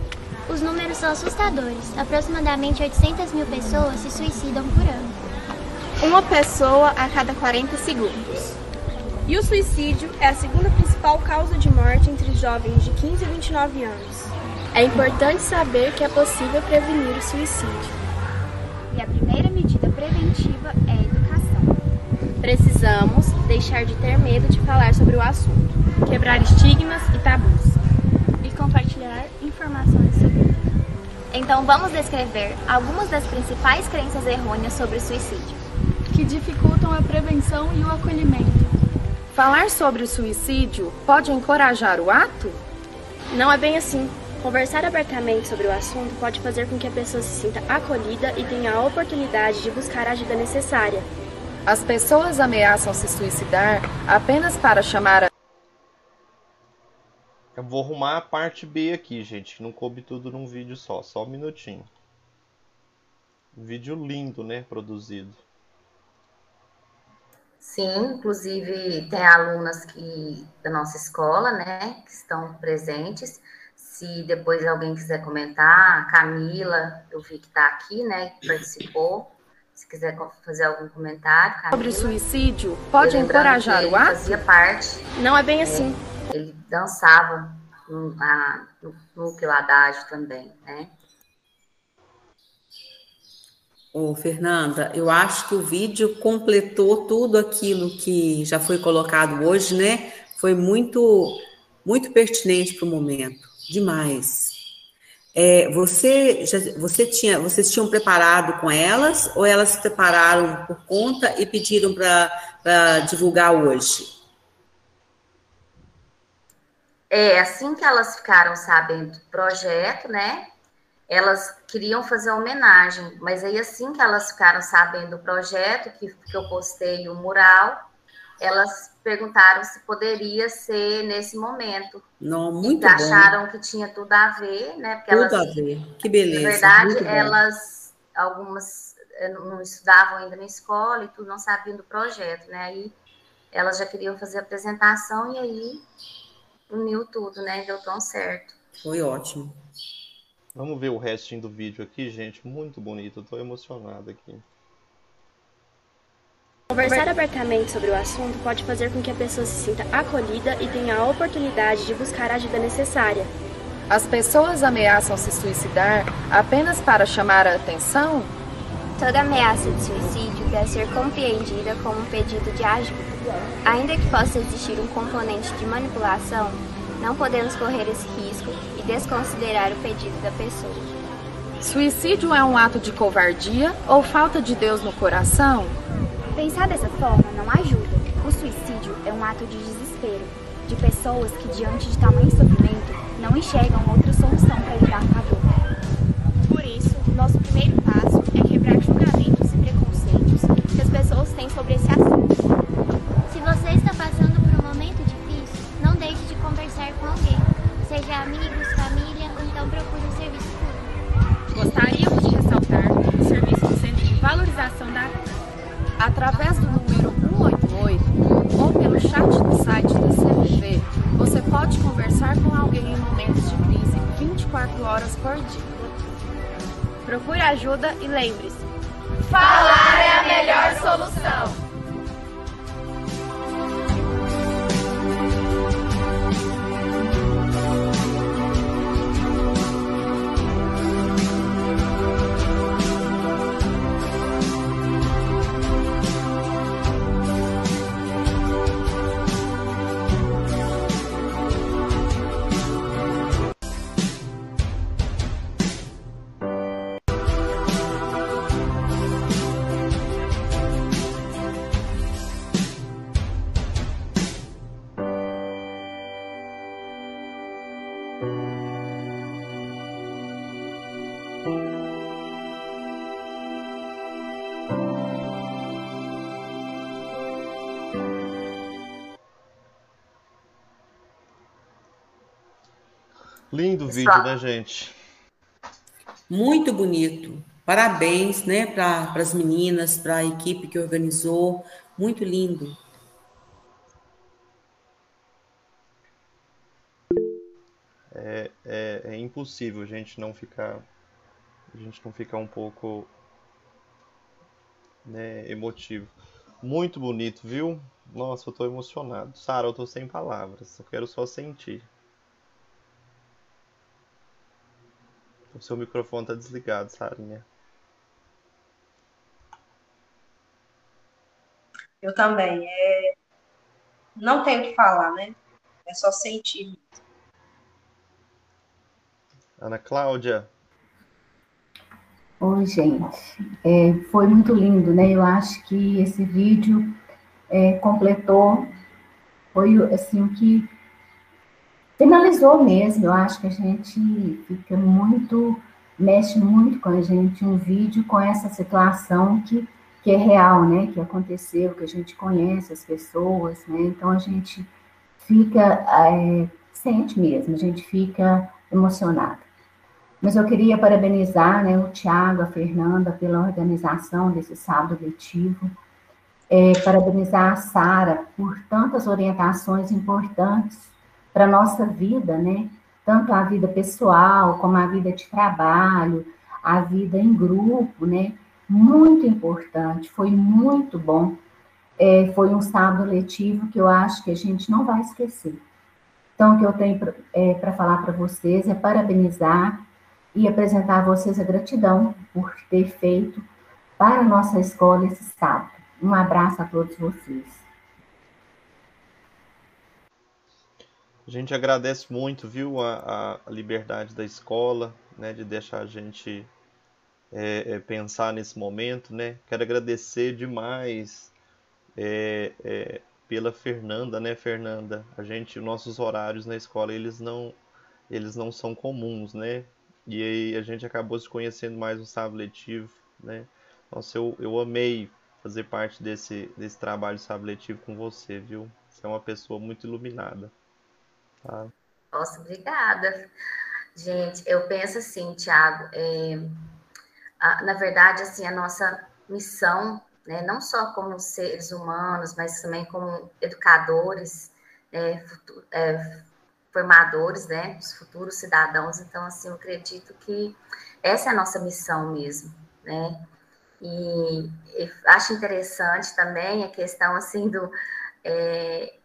Os números são assustadores. Aproximadamente 800 mil pessoas se suicidam por ano. Uma pessoa a cada 40 segundos. E o suicídio é a segunda principal causa de morte entre jovens de 15 a 29 anos. É importante saber que é possível prevenir o suicídio. E a primeira medida preventiva é a educação. Precisamos deixar de ter medo de falar sobre o assunto, quebrar estigmas e tabus e compartilhar informações sobre o Então vamos descrever algumas das principais crenças errôneas sobre o suicídio, que dificultam a prevenção e o acolhimento Falar sobre o suicídio pode encorajar o ato? Não é bem assim. Conversar abertamente sobre o assunto pode fazer com que a pessoa se sinta acolhida e tenha a oportunidade de buscar a ajuda necessária. As pessoas ameaçam se suicidar apenas para chamar a. Eu vou arrumar a parte B aqui, gente. Não coube tudo num vídeo só. Só um minutinho. vídeo lindo, né? Produzido. Sim, inclusive tem alunas que, da nossa escola, né, que estão presentes. Se depois alguém quiser comentar, a Camila, eu vi que está aqui, né, que participou. Se quiser fazer algum comentário. Camila, Sobre suicídio, pode encorajar o ato? fazia parte. Não é bem assim. É, ele dançava no, a, no adágio também, né? Ô, Fernanda, eu acho que o vídeo completou tudo aquilo que já foi colocado hoje, né? Foi muito, muito pertinente para o momento, demais. É, você, já, você tinha, vocês tinham preparado com elas ou elas se prepararam por conta e pediram para divulgar hoje? É, assim que elas ficaram sabendo do projeto, né? elas queriam fazer homenagem, mas aí assim que elas ficaram sabendo do projeto, que, que eu postei o mural, elas perguntaram se poderia ser nesse momento. Não, muito e acharam que tinha tudo a ver, né? Porque tudo elas, a ver, que beleza. Na verdade, elas, algumas eh, não estudavam ainda na escola e tudo, não sabiam do projeto, né? Aí elas já queriam fazer a apresentação e aí uniu tudo, né? Deu tão certo. Foi ótimo. Vamos ver o restinho do vídeo aqui, gente. Muito bonito, estou emocionado aqui. Conversar abertamente sobre o assunto pode fazer com que a pessoa se sinta acolhida e tenha a oportunidade de buscar a ajuda necessária. As pessoas ameaçam se suicidar apenas para chamar a atenção? Toda ameaça de suicídio deve ser compreendida como um pedido de ajuda. Ainda que possa existir um componente de manipulação, não podemos correr esse risco e desconsiderar o pedido da pessoa. Suicídio é um ato de covardia ou falta de Deus no coração? Pensar dessa forma não ajuda. O suicídio é um ato de desespero, de pessoas que, diante de tamanho sofrimento, não enxergam outra solução para lidar com a dor. Por isso, nosso primeiro passo é quebrar julgamentos e preconceitos que as pessoas têm sobre esse assunto. Se você está passando por um momento difícil, não deixe de conversar com alguém, seja amigos, família ou então procure um serviço público. Gostaríamos de ressaltar o serviço do Centro de Valorização da Vida. Através do número 188 ou pelo chat do site da CVV, você pode conversar com alguém em momentos de crise 24 horas por dia. Procure ajuda e lembre-se: falar é a melhor solução. Lindo vídeo, né, gente? Muito bonito. Parabéns, né, para as meninas, para a equipe que organizou. Muito lindo. É, é, é impossível a gente não ficar, a gente não ficar um pouco né, emotivo. Muito bonito, viu? Nossa, eu tô emocionado. Sara, eu tô sem palavras. Eu quero só sentir. O seu microfone tá desligado, Sarinha. Eu também. É... Não tenho o que falar, né? É só sentir. Ana Cláudia. Oi, gente. É, foi muito lindo, né? Eu acho que esse vídeo é, completou, foi assim, o que finalizou mesmo. Eu acho que a gente fica muito, mexe muito com a gente um vídeo com essa situação que, que é real, né? Que aconteceu, que a gente conhece as pessoas, né? Então a gente fica, é, sente mesmo, a gente fica emocionado. Mas eu queria parabenizar né, o Tiago, a Fernanda, pela organização desse sábado letivo. É, parabenizar a Sara por tantas orientações importantes para a nossa vida, né? Tanto a vida pessoal, como a vida de trabalho, a vida em grupo, né? Muito importante, foi muito bom. É, foi um sábado letivo que eu acho que a gente não vai esquecer. Então, o que eu tenho para é, falar para vocês é parabenizar e apresentar a vocês a gratidão por ter feito para a nossa escola esse sábado. Um abraço a todos vocês. A gente agradece muito, viu, a, a liberdade da escola, né, de deixar a gente é, é, pensar nesse momento, né. Quero agradecer demais é, é pela Fernanda, né, Fernanda. A gente, nossos horários na escola, eles não, eles não são comuns, né. E aí a gente acabou se conhecendo mais no sábado letivo, né? Nossa, eu, eu amei fazer parte desse, desse trabalho sábado letivo com você, viu? Você é uma pessoa muito iluminada. Tá? Nossa, obrigada. Gente, eu penso assim, Tiago, é, na verdade, assim, a nossa missão, né, não só como seres humanos, mas também como educadores, é, é, formadores, né, os futuros cidadãos. Então, assim, eu acredito que essa é a nossa missão mesmo, né? E, e acho interessante também a questão, assim, do... É,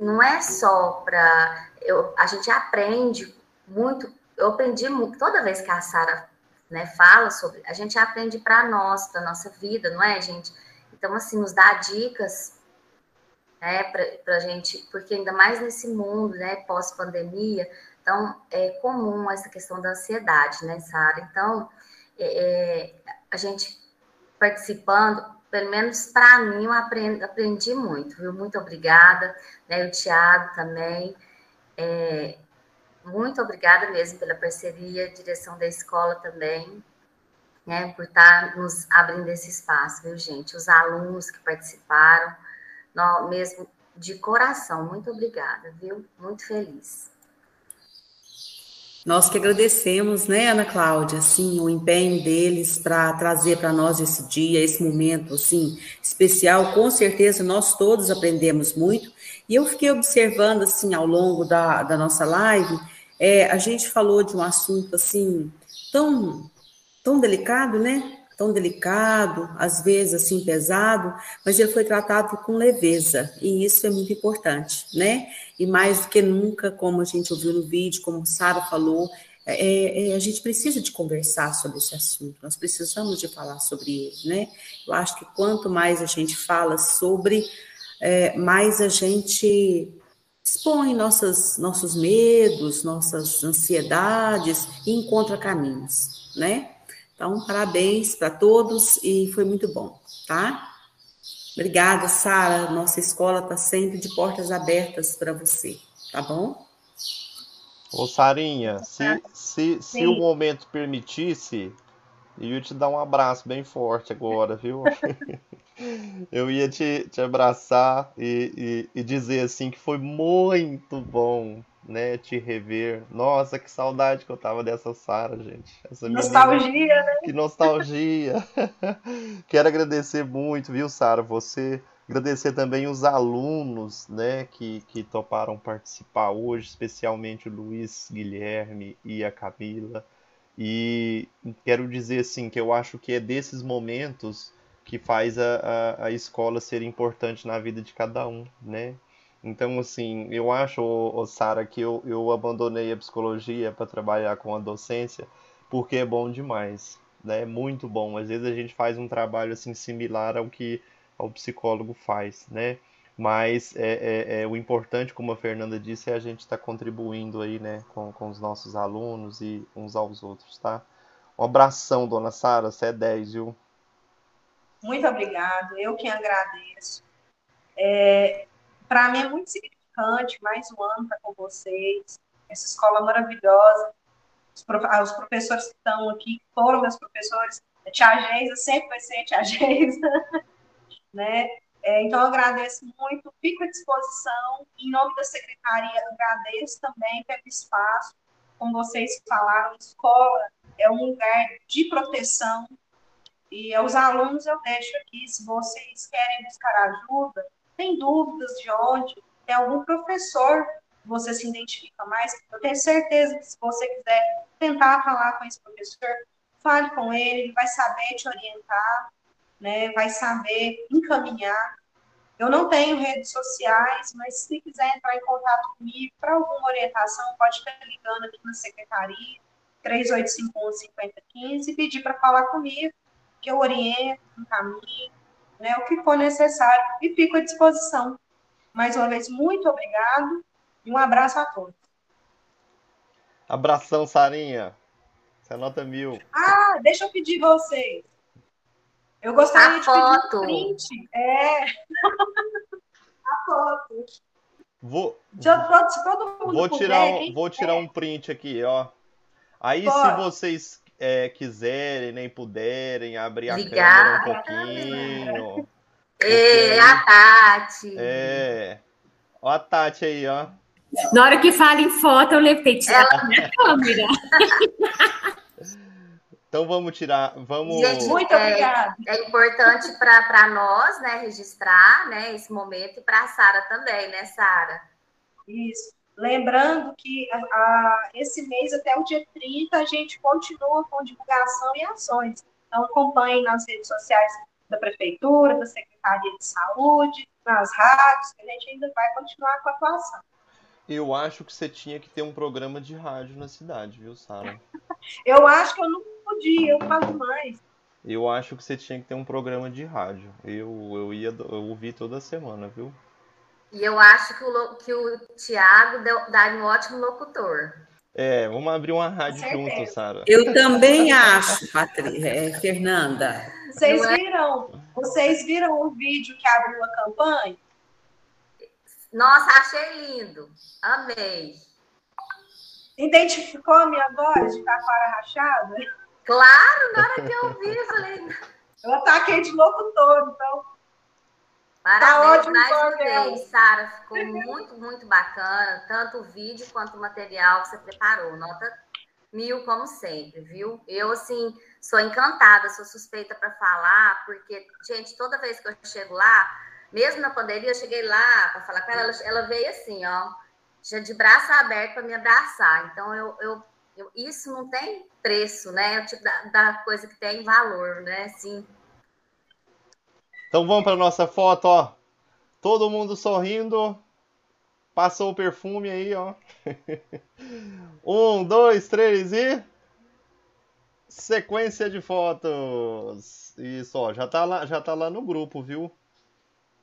não é só para... A gente aprende muito, eu aprendi muito, toda vez que a Sara né, fala sobre, a gente aprende para nós, para nossa vida, não é, gente? Então, assim, nos dá dicas né, para a gente, porque ainda mais nesse mundo, né, pós-pandemia, Então, é comum essa questão da ansiedade, né, Sara? Então, é, é, a gente participando, pelo menos para mim, eu aprendi, aprendi, muito, viu? Muito obrigada, né? O Tiago também. É, muito obrigada mesmo pela parceria, direção da escola também, né? Por estar tá nos abrindo esse espaço, viu, gente? Os alunos que participaram, mesmo de coração, muito obrigada, viu? Muito feliz. Nós que agradecemos, né, Ana Cláudia, assim, o empenho deles para trazer para nós esse dia, esse momento, assim, especial. Com certeza, nós todos aprendemos muito. E eu fiquei observando, assim, ao longo da, da nossa live, é, a gente falou de um assunto, assim, tão, tão delicado, né? Tão delicado, às vezes assim pesado, mas ele foi tratado com leveza, e isso é muito importante, né? E mais do que nunca, como a gente ouviu no vídeo, como Sara falou, é, é, a gente precisa de conversar sobre esse assunto, nós precisamos de falar sobre ele, né? Eu acho que quanto mais a gente fala sobre, é, mais a gente expõe nossas, nossos medos, nossas ansiedades e encontra caminhos, né? Então, parabéns para todos e foi muito bom, tá? Obrigada, Sara. Nossa escola está sempre de portas abertas para você, tá bom? Ô, Sarinha, se, se, se o momento permitisse, eu ia te dar um abraço bem forte agora, viu? eu ia te, te abraçar e, e, e dizer assim que foi muito bom né, te rever. Nossa, que saudade que eu tava dessa Sara, gente. Essa nostalgia, menina, né? Que nostalgia. Quero agradecer muito, viu, Sara, você. Agradecer também os alunos, né, que, que toparam participar hoje, especialmente o Luiz Guilherme e a Camila. E quero dizer, assim, que eu acho que é desses momentos que faz a, a, a escola ser importante na vida de cada um, né? Então, assim, eu acho, Sara, que eu, eu abandonei a psicologia para trabalhar com a docência porque é bom demais, né? É muito bom. Às vezes a gente faz um trabalho assim similar ao que o psicólogo faz, né? Mas é, é, é, o importante, como a Fernanda disse, é a gente estar tá contribuindo aí, né, com, com os nossos alunos e uns aos outros, tá? Um abração, dona Sara, você é 10, viu? Muito obrigado, eu que agradeço. É, para mim é muito significante, mais um ano estar com vocês, essa escola maravilhosa, os, prof... Ah, os professores que estão aqui, foram meus professores, a tia Geisa sempre vai ser a tia Geisa, né? É, então, eu agradeço muito, fico à disposição, em nome da secretaria, agradeço também pelo espaço, como vocês falaram, escola é um lugar de proteção, e aos alunos eu deixo aqui, se vocês querem buscar ajuda, tem dúvidas de onde, tem algum professor que você se identifica mais, eu tenho certeza que se você quiser tentar falar com esse professor, fale com ele, ele vai saber te orientar, né, vai saber encaminhar. Eu não tenho redes sociais, mas se quiser entrar em contato comigo para alguma orientação, pode estar ligando aqui na secretaria, 3851-5015, e pedir para falar comigo, que eu oriento, encaminho, né, o que for necessário e fico à disposição. Mais uma vez, muito obrigado e um abraço a todos. Abração, Sarinha. Você anota mil. Ah, deixa eu pedir vocês. Eu gostaria a de foto. pedir um print. É. a foto. Vou, se todo mundo vou tirar, um, vou tirar um print aqui, ó. Aí, Pode. se vocês é, quiserem, nem puderem, abrir a câmera um pouquinho. É, a Tati. É. Ó a Tati aí, ó. Na hora que fala em foto, eu levei tirar Ela... a câmera. Então vamos tirar, vamos. Gente, muito é, obrigada. É importante para nós, né, registrar, né, esse momento e para a Sara também, né, Sara? Isso. Lembrando que a, a, esse mês, até o dia 30, a gente continua com divulgação e ações. Então, acompanhem nas redes sociais da Prefeitura, da Secretaria de Saúde, nas rádios, que a gente ainda vai continuar com a atuação. Eu acho que você tinha que ter um programa de rádio na cidade, viu, Sara? eu acho que eu não podia, eu faço mais. Eu acho que você tinha que ter um programa de rádio. Eu, eu ia eu ouvi toda semana, viu? E eu acho que o, que o Tiago daria um ótimo locutor. É, vamos abrir uma rádio junto, Sara. Eu também acho, Patrícia, é, Fernanda. Vocês viram? Vocês viram o vídeo que abriu a campanha? Nossa, achei lindo. Amei. Identificou a minha voz de taquara rachada? Claro, na hora que eu vi, eu falei. Eu ataquei de locutor, então. Parabéns tá mais uma vez, Sara. Ficou muito, muito bacana. Tanto o vídeo quanto o material que você preparou. Nota mil, como sempre, viu? Eu, assim, sou encantada, sou suspeita para falar, porque, gente, toda vez que eu chego lá, mesmo na pandemia, eu cheguei lá para falar com ela, ela, ela veio assim, ó, já de braço aberto para me abraçar. Então, eu, eu, eu, isso não tem preço, né? É o tipo da, da coisa que tem valor, né? Assim, então vamos para nossa foto, ó. Todo mundo sorrindo. Passou o perfume aí, ó. um, dois, três e. Sequência de fotos. Isso, ó, já tá lá, já tá lá no grupo, viu?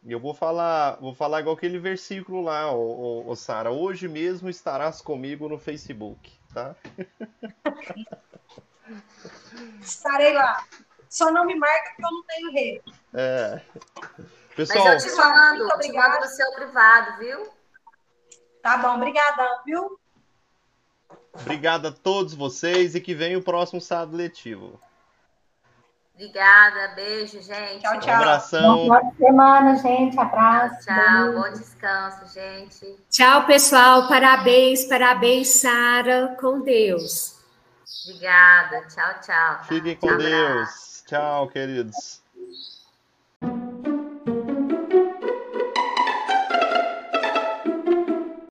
E eu vou falar, vou falar igual aquele versículo lá, ô, ô, ô Sara. Hoje mesmo estarás comigo no Facebook, tá? Estarei lá. Só não me marca porque eu não tenho rede. É. Pessoal, Mas eu te mando, eu te mando no seu privado, viu? Tá bom, obrigada, viu? Obrigado a todos vocês e que venha o próximo sábado letivo. Obrigada, beijo, gente. Tchau, tchau. Um abração. Boa semana, gente. Abraço. Tchau, bom descanso, gente. Tchau, pessoal. Parabéns, parabéns, Sara. Com Deus. Obrigada. Tchau, tchau. Fiquem com Deus. Tchau, queridos.